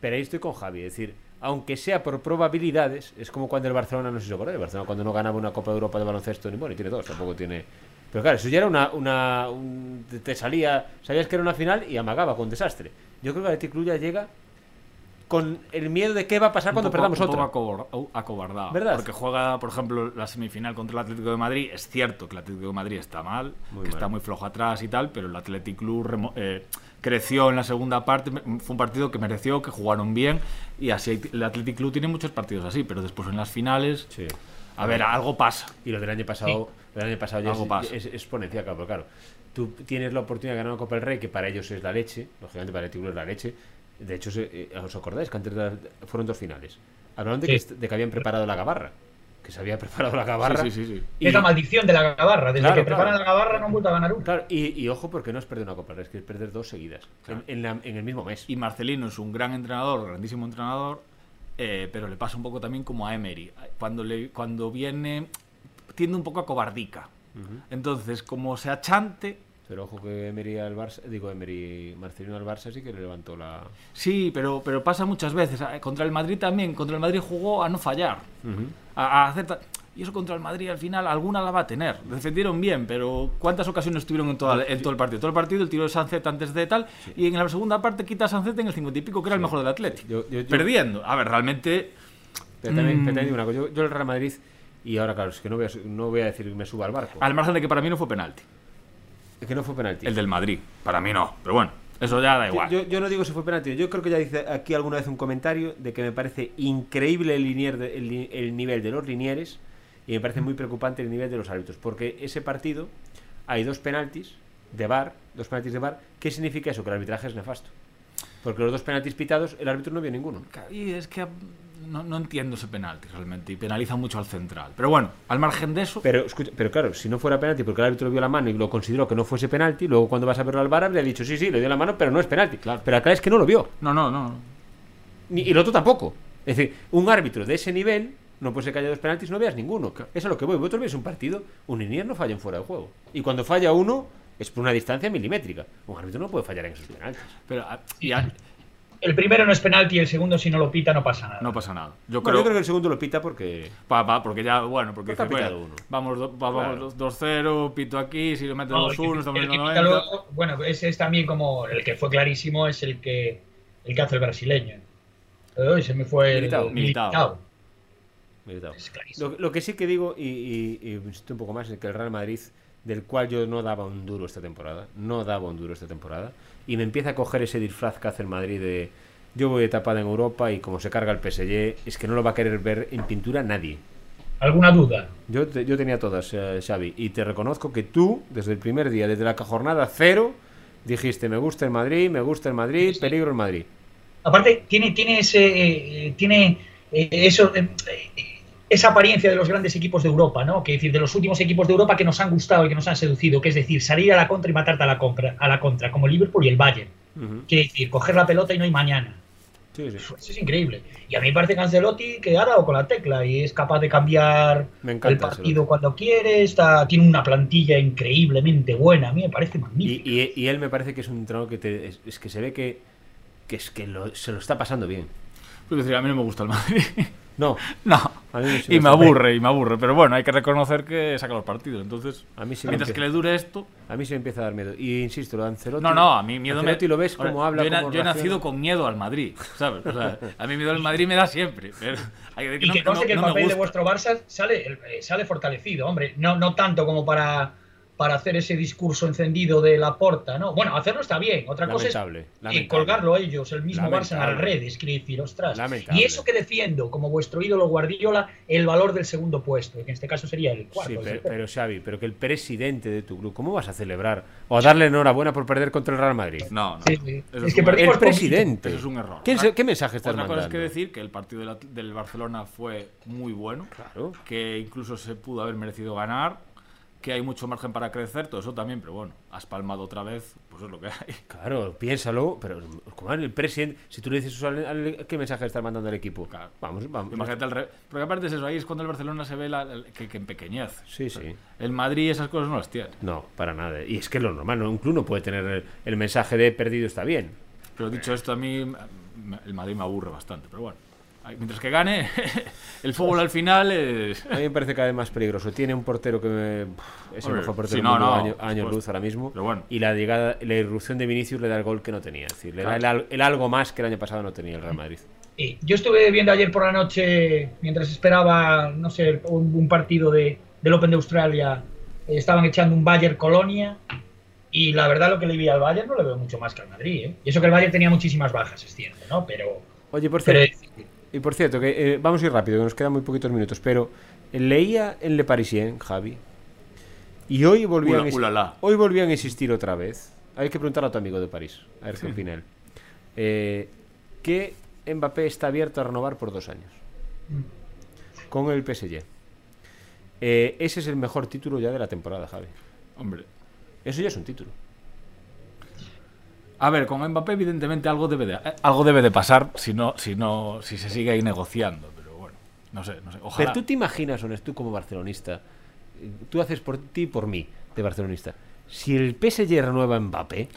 Pero ahí estoy con Javi. Es decir, aunque sea por probabilidades, es como cuando el Barcelona, no sé si se acuerda, el Barcelona cuando no ganaba una Copa de Europa de baloncesto, ni bueno, y tiene dos, tampoco tiene... Pero claro, eso ya era una... una te salía, sabías que era una final y amagaba con desastre. Yo creo que el Club ya llega con el miedo de qué va a pasar cuando perdamos un otra. Poco acobardado. ¿Verdad? Porque juega, por ejemplo, la semifinal contra el Atlético de Madrid. Es cierto que el Atlético de Madrid está mal, que está muy flojo atrás y tal, pero el Atlético Club eh, creció en la segunda parte. Fue un partido que mereció, que jugaron bien. Y así el Athletic Club tiene muchos partidos así, pero después en las finales. A ver, algo pasa. Y lo del año pasado, el año pasado ya algo es, pasa. es, exponencial, claro, claro. Tú tienes la oportunidad de ganar una Copa del Rey, que para ellos es la leche, lógicamente para el Club es la leche. De hecho, eh, ¿os acordáis que antes fueron dos finales? Hablaron de, que, de que habían preparado la gabarra que se había preparado la gabarra. Sí, sí, sí, y... Es la maldición de la gabarra. Desde que preparan la gabarra no han vuelto a ganar una. Claro, y, ojo, porque no es perder una copa, es que es perder dos seguidas en, el mismo mes. Y Marcelino es un gran entrenador, grandísimo entrenador, eh, pero le pasa un poco también como a Emery. Cuando, le, cuando viene, tiende un poco a cobardica. Entonces, como se achante, pero ojo que Emery al Barça, digo Emery, Marcelino al Barça sí que le levantó la. Sí, pero, pero pasa muchas veces. Contra el Madrid también, contra el Madrid jugó a no fallar. a, hacer y eso contra el Madrid al final alguna la va a tener. Defendieron bien, pero ¿cuántas ocasiones tuvieron en, toda, en todo el partido? Todo el partido, el tiro de Sancet antes de tal, y en la segunda parte quita a Sancet en el 50 y pico, que era el mejor del Atlético. Perdiendo. A ver, realmente. Pero también, mm. una cosa. Yo, el Real Madrid, y ahora claro, es que no voy a, no voy a decir que me suba al barco. Al margen de que para mí no fue penalti que no fue penalti. El del Madrid. Para mí no. Pero bueno, eso ya da igual. Yo, no digo si fue penalti. Yo creo que ya dice aquí alguna vez un comentario de que me parece increíble el, el, nivel de los linieres y me parece muy preocupante el nivel de los árbitros. Porque ese partido hay dos penaltis de bar, dos penaltis de bar. ¿Qué significa eso? Que el arbitraje es nefasto. Porque los dos penaltis pitados, el árbitro no vio ninguno. Y es que no, entiendo ese penalti realmente y penaliza mucho al central. Pero bueno, al margen de eso. Pero, pero claro, si no fuera penalti porque el árbitro vio la mano y lo consideró que no fuese penalti, luego cuando vas a verlo al bar le ha dicho sí, sí, le dio la mano, pero no es penalti. Claro. Pero acá es que no lo vio. No, no, no. Ni, y el otro tampoco. Es decir, un árbitro de ese nivel no puede ser que haya dos penaltis no veas ninguno. Eso es lo que voy. Vosotros veis un partido, un linier no falla en fuera de juego. Y cuando falla uno, es por una distancia milimétrica. Un árbitro no puede fallar en esos penaltis. Pero, ah, el primero no es penalti y el segundo si no lo pita no pasa nada. No pasa nada. Yo, creo... que el segundo lo pita porque... Pa, porque ya, bueno, porque dice, bueno, vamos, vamos 2-0, pito aquí, si lo metes 2-1, estamos en 90. bueno, ese es también como el que fue clarísimo, es el que el que hace el brasileño. Hoy se me fue el militado. Lo, que sí que digo, y, y, un poco más, es que el Real Madrid, del cual yo no daba un duro esta temporada, no daba un duro esta temporada, y me empieza a coger ese disfraz que hace el Madrid de yo voy tapada en Europa y como se carga el PSG, es que no lo va a querer ver en pintura nadie. ¿Alguna duda? Yo, yo tenía todas, eh, Xavi, y te reconozco que tú, desde el primer día, desde la jornada cero, dijiste, me gusta el Madrid, me gusta el Madrid, peligro el Madrid. Aparte, tiene, tiene ese... Eh, tiene eh, eso esa apariencia de los grandes equipos de Europa, ¿no? Que decir, de los últimos equipos de Europa que nos han gustado y que nos han seducido, que es decir, salir a la contra y matarte a la, contra, a la contra, como Liverpool y el Bayern. Quiere decir, coger la pelota y no hay mañana. Eso es increíble. Y a mí me parece que Ancelotti que ha dado con la tecla y es capaz de cambiar el partido cuando quiere. Está, tiene una plantilla increíblemente buena. A mí me parece magnífico. Y, él me parece que es un entrenador que es, que se ve que, que, es que se lo está pasando bien. Pues decir, a mí no me gusta el Madrid. No. No. y me aburre, y me aburre. Pero bueno, hay que reconocer que saca los partidos. Entonces, a mí mientras que le dure esto. A mí se me empieza a dar miedo. Y insisto, lo de Ancelotti. No, no, a mí miedo Ancelotti lo ves como habla. Yo, he nacido con miedo al Madrid, ¿sabes? O sea, a mí miedo al Madrid me da siempre. Pero hay que y que, no, que el papel de vuestro Barça sale, eh, sale fortalecido, hombre. No, no tanto como para para hacer ese discurso encendido de la porta, ¿no? Bueno, hacerlo está bien, otra cosa es y colgarlo ellos, el mismo Barça en las redes, quiere decir, ostras. Y eso que defiendo, como vuestro ídolo Guardiola, el valor del segundo puesto, que en este caso sería el cuarto. Sí, pero, Xavi, pero que el presidente de tu club, ¿cómo vas a celebrar? O a darle enhorabuena por perder contra el Real Madrid. No, no. Es, que perdimos el presidente. Eso es un error. ¿Qué, mensaje estás mandando? Otra cosa es que decir que el partido del Barcelona fue muy bueno, claro. que incluso se pudo haber merecido ganar que hay mucho margen para crecer, todo eso también, pero bueno, has palmado otra vez, pues es lo que hay. Claro, piénsalo, pero como el presidente, si tú le dices eso, ¿qué mensaje está mandando el equipo? Vamos, vamos. Imagínate al Porque aparte es eso, ahí es cuando el Barcelona se ve la, que, que empequeñez. Sí, sí. El Madrid esas cosas no las tiene. No, para nada. Y es que lo normal, un club no puede tener el, mensaje de perdido está bien. Pero dicho esto, a mí el Madrid me aburre bastante, pero bueno. Mientras que gane, el fútbol al final es... A mí me parece cada vez más peligroso. Tiene un portero que es el mejor portero del mundo año, luz ahora mismo. Y la llegada, la irrupción de Vinicius le da el gol que no tenía. Es decir, le da el, algo más que el año pasado no tenía el Real Madrid. yo estuve viendo ayer por la noche, mientras esperaba, no sé, un, partido de, del Open de Australia, eh, estaban echando un Bayern Colonia. Y la verdad, lo que le vi al Bayern no le veo mucho más que al Madrid. ¿eh? Y eso que el Bayern tenía muchísimas bajas, es cierto, ¿no? Pero. Oye, por cierto. Y por cierto, que eh, vamos a ir rápido, que nos quedan muy poquitos minutos, pero leía en Le Parisien, Javi, y hoy volvían, hoy volvían a insistir otra vez. Hay que preguntar a tu amigo de París, a ver qué opina él. Eh, que Mbappé está abierto a renovar por dos años con el PSG. Eh, ese es el mejor título ya de la temporada, Javi. Hombre. Eso ya es un título. A ver, con Mbappé evidentemente algo debe de, algo debe de pasar si no, si no, si se sigue ahí negociando. Pero bueno, no sé, no sé. Ojalá. Pero tú te imaginas, Honesto, tú como barcelonista, tú haces por ti y por mí, de barcelonista. Si el PSG renueva Mbappé,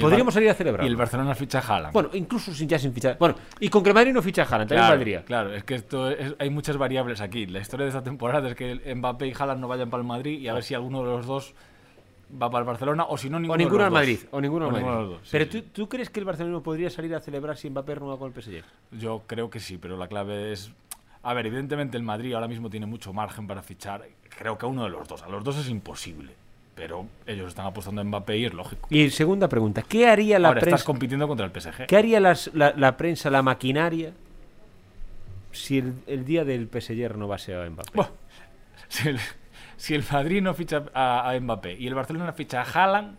podríamos salir a celebrar. Y el Barcelona ficha a Haaland. Bueno, incluso sin ya sin fichar. Bueno, y con que el Madrid no ficha a Haaland, también claro, valdría. Claro, es que esto hay muchas variables aquí. La historia de esta temporada es que Mbappé y Haaland no vayan para el Madrid y a ver si alguno de los dos va para el Barcelona o si no ninguno, o ninguno al Madrid o ninguno al Madrid. pero ¿tú, ¿tú, crees que el Barcelona podría salir a celebrar si Mbappé renueva con el PSG? Yo creo que sí, pero la clave es a ver, evidentemente el Madrid ahora mismo tiene mucho margen para fichar. Creo que a uno de los dos, a los dos es imposible. Pero ellos están apostando en Mbappé y es lógico. Y segunda pregunta, ¿qué haría la ahora estás compitiendo contra el PSG. ¿Qué haría la, la, prensa, la maquinaria, si el, día del PSG renovase a Mbappé? Bueno, si si el Madrid no ficha a, Mbappé y el Barcelona ficha a Haaland,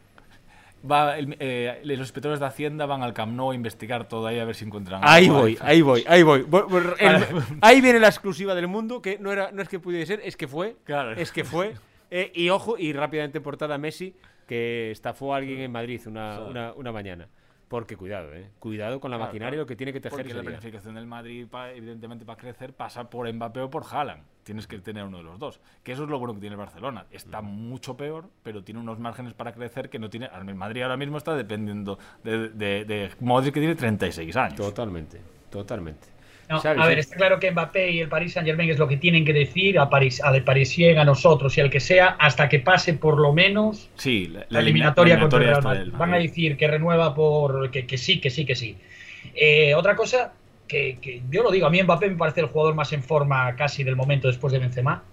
va eh, los inspectores de Hacienda van al Camp Nou a investigar todo ahí a ver si encuentran ahí voy ahí voy ahí voy. Ahí viene la exclusiva del mundo que no era no es que pudiera ser es que fue claro. es que fue. Eh, y ojo y rápidamente portada Messi que estafó a alguien en Madrid una, una, una mañana porque cuidado, ¿eh? Cuidado con la maquinaria, lo que tiene que tejer. Porque la planificación del Madrid, evidentemente, para crecer, pasa por Mbappé o por Haaland. Tienes que tener uno de los dos. Que eso es lo bueno que tiene el Barcelona. Está mucho peor, pero tiene unos márgenes para crecer que no tiene. El Madrid ahora mismo está dependiendo de, de, de Modric, que tiene 36 años. Totalmente, totalmente a ver, está claro que Mbappé y el Paris Saint Germain es lo que tienen que decir a París, a de Parisien, a nosotros y al que sea, hasta que pase por lo menos sí, la, eliminatoria, contra el Real Madrid. Van a decir que renueva por que, sí, que sí, que sí. Eh, otra cosa que, yo lo digo, a mí Mbappé me parece el jugador más en forma casi del momento después de Benzema.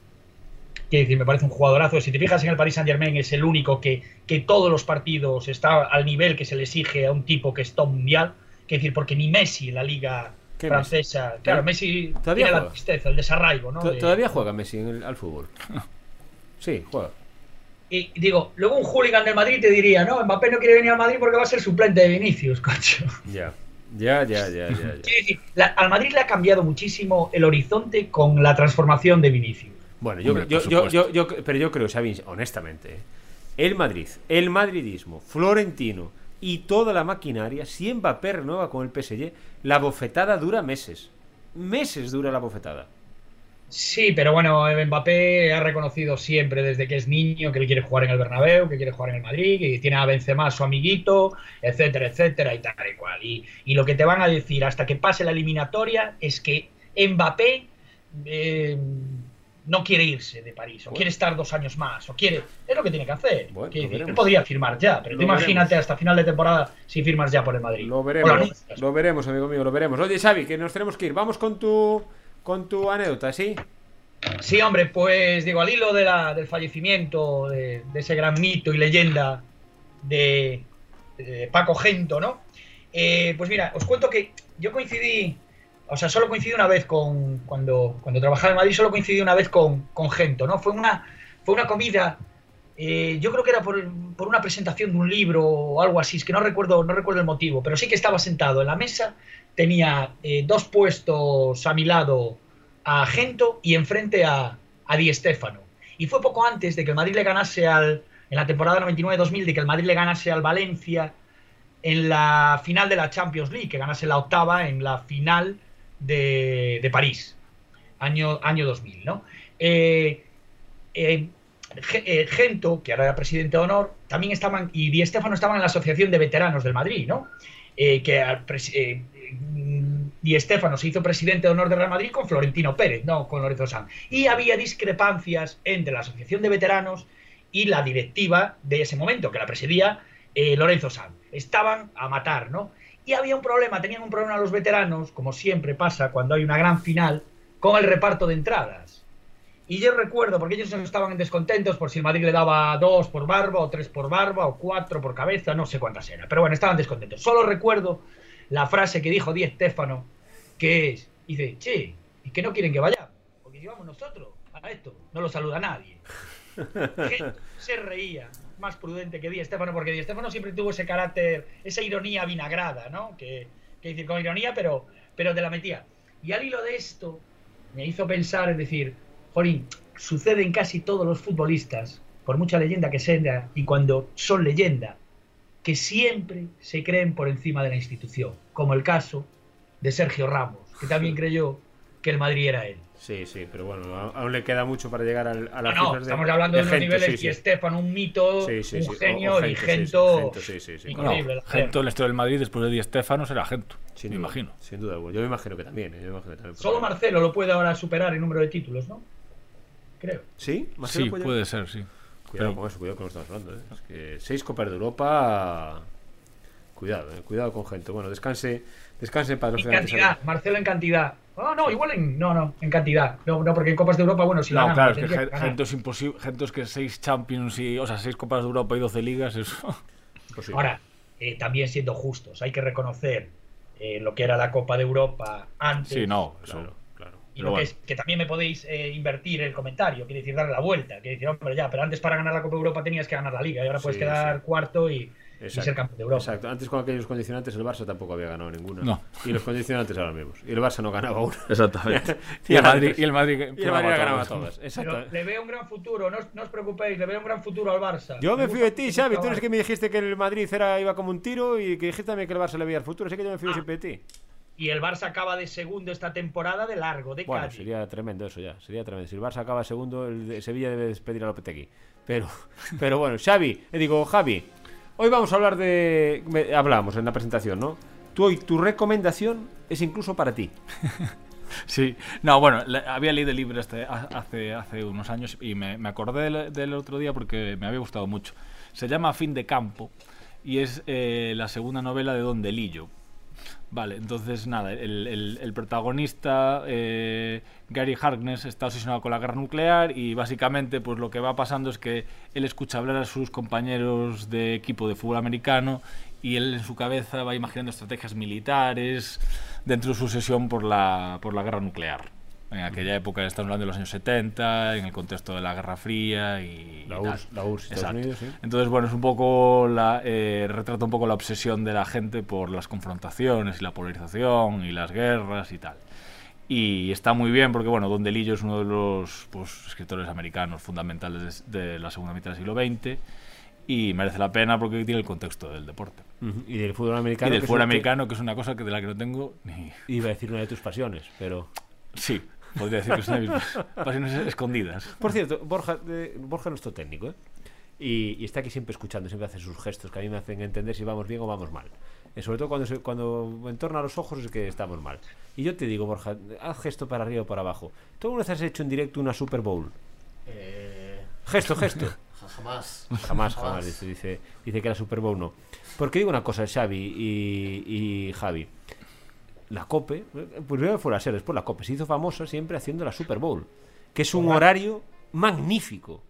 Quiero decir, me parece un jugadorazo. Si te fijas en el Paris Saint Germain, es el único que, que todos los partidos está al nivel que se le exige a un tipo que está mundial. Quiero decir, porque ni Messi en la liga francesa. Claro, Messi ¿Todavía tiene la tristeza, el desarraigo, ¿no? Todavía juega Messi al fútbol. sí, juega. Y digo, luego un hooligan del Madrid te diría, no, Mbappé no quiere venir al Madrid porque va a ser suplente de Vinicius, cocho. Ya. Ya, ya, ya, ya. al Madrid le ha cambiado muchísimo el horizonte con la transformación de Vinicius. Bueno, yo, yo, yo, yo, pero yo creo, Xavi, honestamente, ¿eh? el Madrid, el madridismo, Florentino y toda la maquinaria, si Mbappé renueva con el PSG, la bofetada dura meses. Meses dura la bofetada. Sí, pero bueno, Mbappé ha reconocido siempre desde que es niño que él quiere jugar en el Bernabéu, que quiere jugar en el Madrid, que tiene a Benzema su amiguito, etcétera, etcétera y tal y cual. Y, lo que te van a decir hasta que pase la eliminatoria es que Mbappé eh, no quiere irse de París, o quiere estar dos años más, o quiere... Es lo que tiene que hacer. él podría firmar ya, pero imagínate hasta final de temporada si firmas ya por el Madrid. Lo veremos, lo veremos, amigo mío, lo veremos. Oye, Xavi, que nos tenemos que ir. Vamos con tu con tu anécdota, ¿sí? Sí, hombre, pues digo, al hilo de la, del fallecimiento de, ese gran mito y leyenda de, Paco Gento, ¿no? Eh, pues mira, os cuento que yo coincidí, o sea, solo coincidí una vez con, cuando, cuando trabajaba en Madrid, solo coincidí una vez con, con Gento, ¿no? Fue una, fue una comida, eh, yo creo que era por, por, una presentación de un libro o algo así, es que no recuerdo, no recuerdo el motivo, pero sí que estaba sentado en la mesa tenía eh, dos puestos a mi lado a Gento y enfrente a, a Di Stéfano. Y fue poco antes de que el Madrid le ganase al, en la temporada 99-2000, de que el Madrid le ganase al Valencia en la final de la Champions League, que ganase la octava en la final de, de París, año, año 2000, ¿no? Eh, eh, Gento, que ahora era presidente de honor, también estaban, y Di Stéfano estaban en la Asociación de Veteranos del Madrid, ¿no? que y Estefano se hizo presidente de honor de Real Madrid con Florentino Pérez, no con Lorenzo Sanz. Y había discrepancias entre la Asociación de Veteranos y la directiva de ese momento, que la presidía eh, Lorenzo Sanz. Estaban a matar, ¿no? Y había un problema, tenían un problema los veteranos, como siempre pasa cuando hay una gran final, con el reparto de entradas. Y yo recuerdo, porque ellos estaban descontentos por si el Madrid le daba dos por barba, o tres por barba, o cuatro por cabeza, no sé cuántas eran. Pero bueno, estaban descontentos. Solo recuerdo la frase que dijo Di Stéfano, que es, dice, che, ¿y que no quieren que vayamos? Porque llevamos nosotros a esto, no lo saluda nadie. se reía, más prudente que Di Stéfano, porque Di Stéfano siempre tuvo ese carácter, esa ironía vinagrada, ¿no? Que, que decir, con ironía, pero, pero te la metía. Y al hilo de esto, me hizo pensar, es decir, Jorín, sucede en casi todos los futbolistas, por mucha leyenda que sea, y cuando son leyenda, que siempre se creen por encima de la institución, como el caso de Sergio Ramos, que también creyó que el Madrid era él. Sí, sí, pero bueno, aún le queda mucho para llegar al, a la no, no, estamos hablando de, los niveles y Estefan, un mito, un genio y Gento, increíble. Gento, el estilo del Madrid después de Di Stefano será Gento, me imagino. Sin duda, yo me imagino que también. ¿eh? Solo Marcelo lo puede ahora superar en número de títulos, ¿no? Creo. ¿Sí? sí, puede ser, sí. Cuidado con eso, cuidado con lo que estamos hablando. ¿eh? Es que seis Copas de Europa. Cuidado, eh, cuidado con gente. Bueno, descanse, descanse para los En cantidad, Marcelo en cantidad. No, no, igual en. No, no, en cantidad. No, no, porque en Copas de Europa, bueno, si No, claro, es que, gente es imposible. Gente es que seis Champions y. O sea, seis Copas de Europa y 12 ligas, eso. Ahora, eh, también siendo justos, hay que reconocer eh, lo que era la Copa de Europa antes. Sí, no, claro. Y lo que es que también me podéis eh, invertir el comentario, quiere decir darle la vuelta, quiere decir, hombre, ya, pero antes para ganar la Copa de Europa tenías que ganar la Liga y ahora puedes quedar cuarto y, ser campeón de Europa. Exacto, antes con aquellos condicionantes el Barça tampoco había ganado ninguna. No. Y los condicionantes ahora mismos. Y el Barça no ganaba una. Exactamente. y, el Madrid, y el Madrid, y el Madrid ganaba todas. Pero le veo un gran futuro, no, no, os preocupéis, le veo un gran futuro al Barça. Yo me, fío de ti, Xavi, tú eres que me dijiste que el Madrid era, iba como un tiro y que dijiste también que el Barça le veía el futuro, así que yo me fío ah. siempre de ti y el Barça acaba de segundo esta temporada de largo, de bueno, sería tremendo eso ya, sería tremendo. Si el Barça acaba segundo, el Sevilla debe despedir a Lopetegui. Pero, pero bueno, Xavi, eh, digo, Javi, hoy vamos a hablar de... Hablamos en la presentación, ¿no? Tú hoy, tu recomendación es incluso para ti. Sí, no, bueno, había leído el libro este hace, hace unos años y me, acordé del, otro día porque me había gustado mucho. Se llama Fin de Campo y es eh, la segunda novela de Don Delillo Vale, entonces nada, el, protagonista, eh, Gary Harkness, está obsesionado con la guerra nuclear y básicamente pues lo que va pasando es que él escucha hablar a sus compañeros de equipo de fútbol americano y él en su cabeza va imaginando estrategias militares dentro de su obsesión por la, por la guerra nuclear. En aquella época, estamos hablando de los años 70, en el contexto de la Guerra Fría y. La URSS, la URSS Estados Unidos, sí. Entonces, bueno, es un poco. La, eh, retrata un poco la obsesión de la gente por las confrontaciones y la polarización y las guerras y tal. Y está muy bien porque, bueno, Don DeLillo es uno de los pues, escritores americanos fundamentales de, la segunda mitad del siglo XX y merece la pena porque tiene el contexto del deporte. Y del fútbol americano. Y del fútbol americano, que es una cosa que de la que no tengo ni. Iba a decir una de tus pasiones, pero. Sí, Podría decir que son pasiones escondidas. Por cierto, Borja, Borja es nuestro técnico, ¿eh? Y, está aquí siempre escuchando, siempre hace sus gestos que a mí me hacen entender si vamos bien o vamos mal. Eh, sobre todo cuando, se, cuando entorna los ojos es que estamos mal. Y yo te digo, Borja, haz gesto para arriba o para abajo. ¿Tú alguna vez has hecho en directo una Super Bowl? Eh... Gesto, gesto. Jamás. Jamás, jamás. Dice, dice, dice que la Super Bowl no. Porque digo una cosa, Xavi y, y Javi la COPE, pues primero fue la SER, después la COPE, se hizo famosa siempre haciendo la Super Bowl, que es un horario magnífico.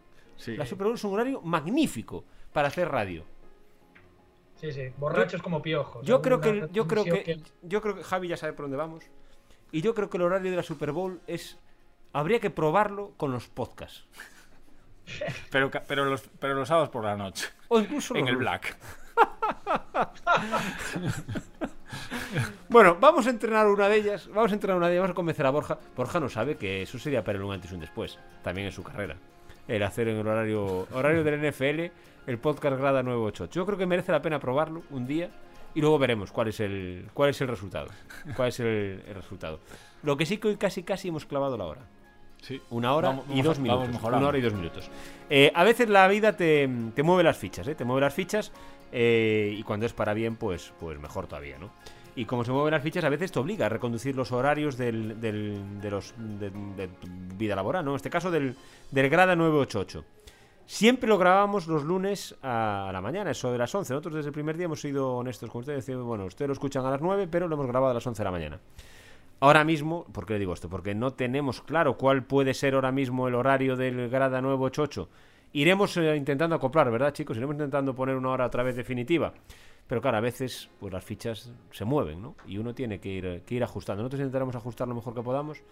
La Super Bowl es un horario magnífico para hacer radio. Sí, sí, borrachos como piojos. Yo creo que, yo creo que, yo creo que Javi ya sabe por dónde vamos. Y yo creo que el horario de la Super Bowl es habría que probarlo con los podcasts. pero, pero, los, pero los sábados por la noche. O incluso en el Black. bueno, vamos a entrenar una de ellas. Vamos a entrenar una de ellas. Vamos a convencer a Borja. Borja no sabe que eso sería para él un antes y un después. También en su carrera. El hacer en el horario, horario del NFL el podcast Grada 988. Yo creo que merece la pena probarlo un día y luego veremos cuál es el, cuál es el resultado. Cuál es el, resultado. Lo que sí que hoy casi casi hemos clavado la hora. Sí. Una hora y dos minutos. Una hora y dos minutos. Eh, a veces la vida te, te mueve las fichas, ¿eh? Te mueve las fichas eh, y cuando es para bien, pues, pues mejor todavía, ¿no? Y como se mueven las fichas, a veces te obliga a reconducir los horarios del, de los de, vida laboral, ¿no? En este caso del, del Grada 988. Siempre lo grabamos los lunes a la mañana, eso de las 11. Nosotros desde el primer día hemos sido honestos con ustedes. Bueno, ustedes lo escuchan a las 9, pero lo hemos grabado a las 11 de la mañana. Ahora mismo, ¿por qué le digo esto? Porque no tenemos claro cuál puede ser ahora mismo el horario del Grada 988 iremos eh, intentando acoplar, ¿verdad, chicos? Iremos intentando poner una hora otra vez definitiva. Pero claro, a veces pues las fichas se mueven, ¿no? Y uno tiene que ir, que ir ajustando. Nosotros intentaremos ajustar lo mejor que podamos.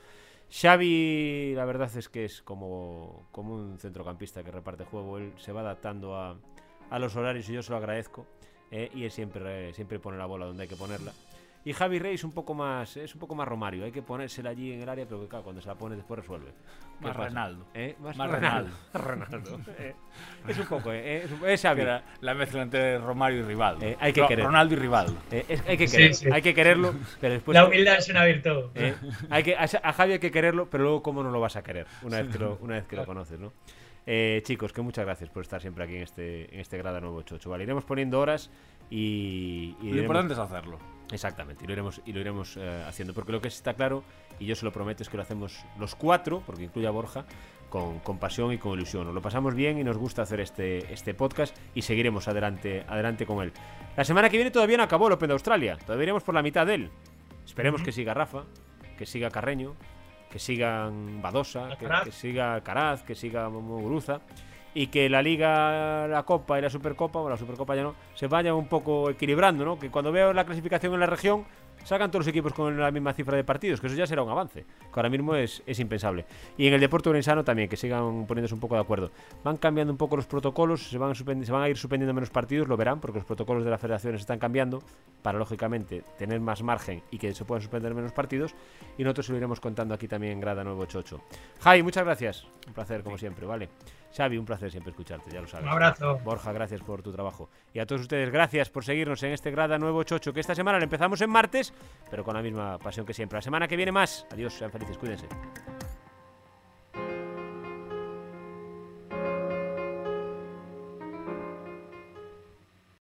Xavi, la verdad es que es como, como un centrocampista que reparte juego. Él se va adaptando a, a los horarios y yo se lo agradezco. Eh, y él siempre, siempre pone la bola donde hay que ponerla. Y Javi Rey es un poco más es un poco más Romario, hay que ponérsela allí en el área, pero que claro, cuando se la pone después resuelve. Más Ronaldo. ¿Eh? Más, Ronaldo. Ronaldo. Eh, es un poco, eh, es, es Xavi. La, mezcla entre Romario y Rivaldo. Eh, hay que querer. Ronaldo y Rivaldo. hay que querer, hay que quererlo, pero después La humildad es una virtud. hay que a, Javi hay que quererlo, pero luego cómo no lo vas a querer una vez que lo, una vez que lo conoces, ¿no? chicos, que muchas gracias por estar siempre aquí en este, en este Grada Nuevo Chocho. Vale, iremos poniendo horas y, lo importante es hacerlo. Exactamente, y lo iremos, y lo iremos eh, haciendo. Porque lo que está claro, y yo se lo prometo, es que lo hacemos los cuatro, porque incluye a Borja, con, con, pasión y con ilusión. Nos lo pasamos bien y nos gusta hacer este, este podcast y seguiremos adelante, adelante con él. La semana que viene todavía no acabó el Open de Australia, todavía iremos por la mitad de él. Esperemos que siga Rafa, que siga Carreño, que sigan Badosa, que, que, siga Caraz, que siga Muguruza y que la Liga, la Copa y la Supercopa, o la Supercopa ya no, se vayan un poco equilibrando, ¿no? Que cuando veo la clasificación en la región, sacan todos los equipos con la misma cifra de partidos, que eso ya será un avance, que ahora mismo es, impensable. Y en el deporte orensano también, que sigan poniéndose un poco de acuerdo. Van cambiando un poco los protocolos, se van, se van a ir suspendiendo menos partidos, lo verán, porque los protocolos de las federaciones están cambiando, para lógicamente tener más margen y que se puedan suspender menos partidos, y nosotros lo iremos contando aquí también en Grada 988. Jai, muchas gracias, un placer como siempre, ¿vale? Xavi, un placer siempre escucharte, ya lo sabes. Un abrazo. Borja, gracias por tu trabajo. Y a todos ustedes, gracias por seguirnos en este Grada Nuevo Chocho, que esta semana lo empezamos en martes, pero con la misma pasión que siempre. La semana que viene más. Adiós, sean felices, cuídense.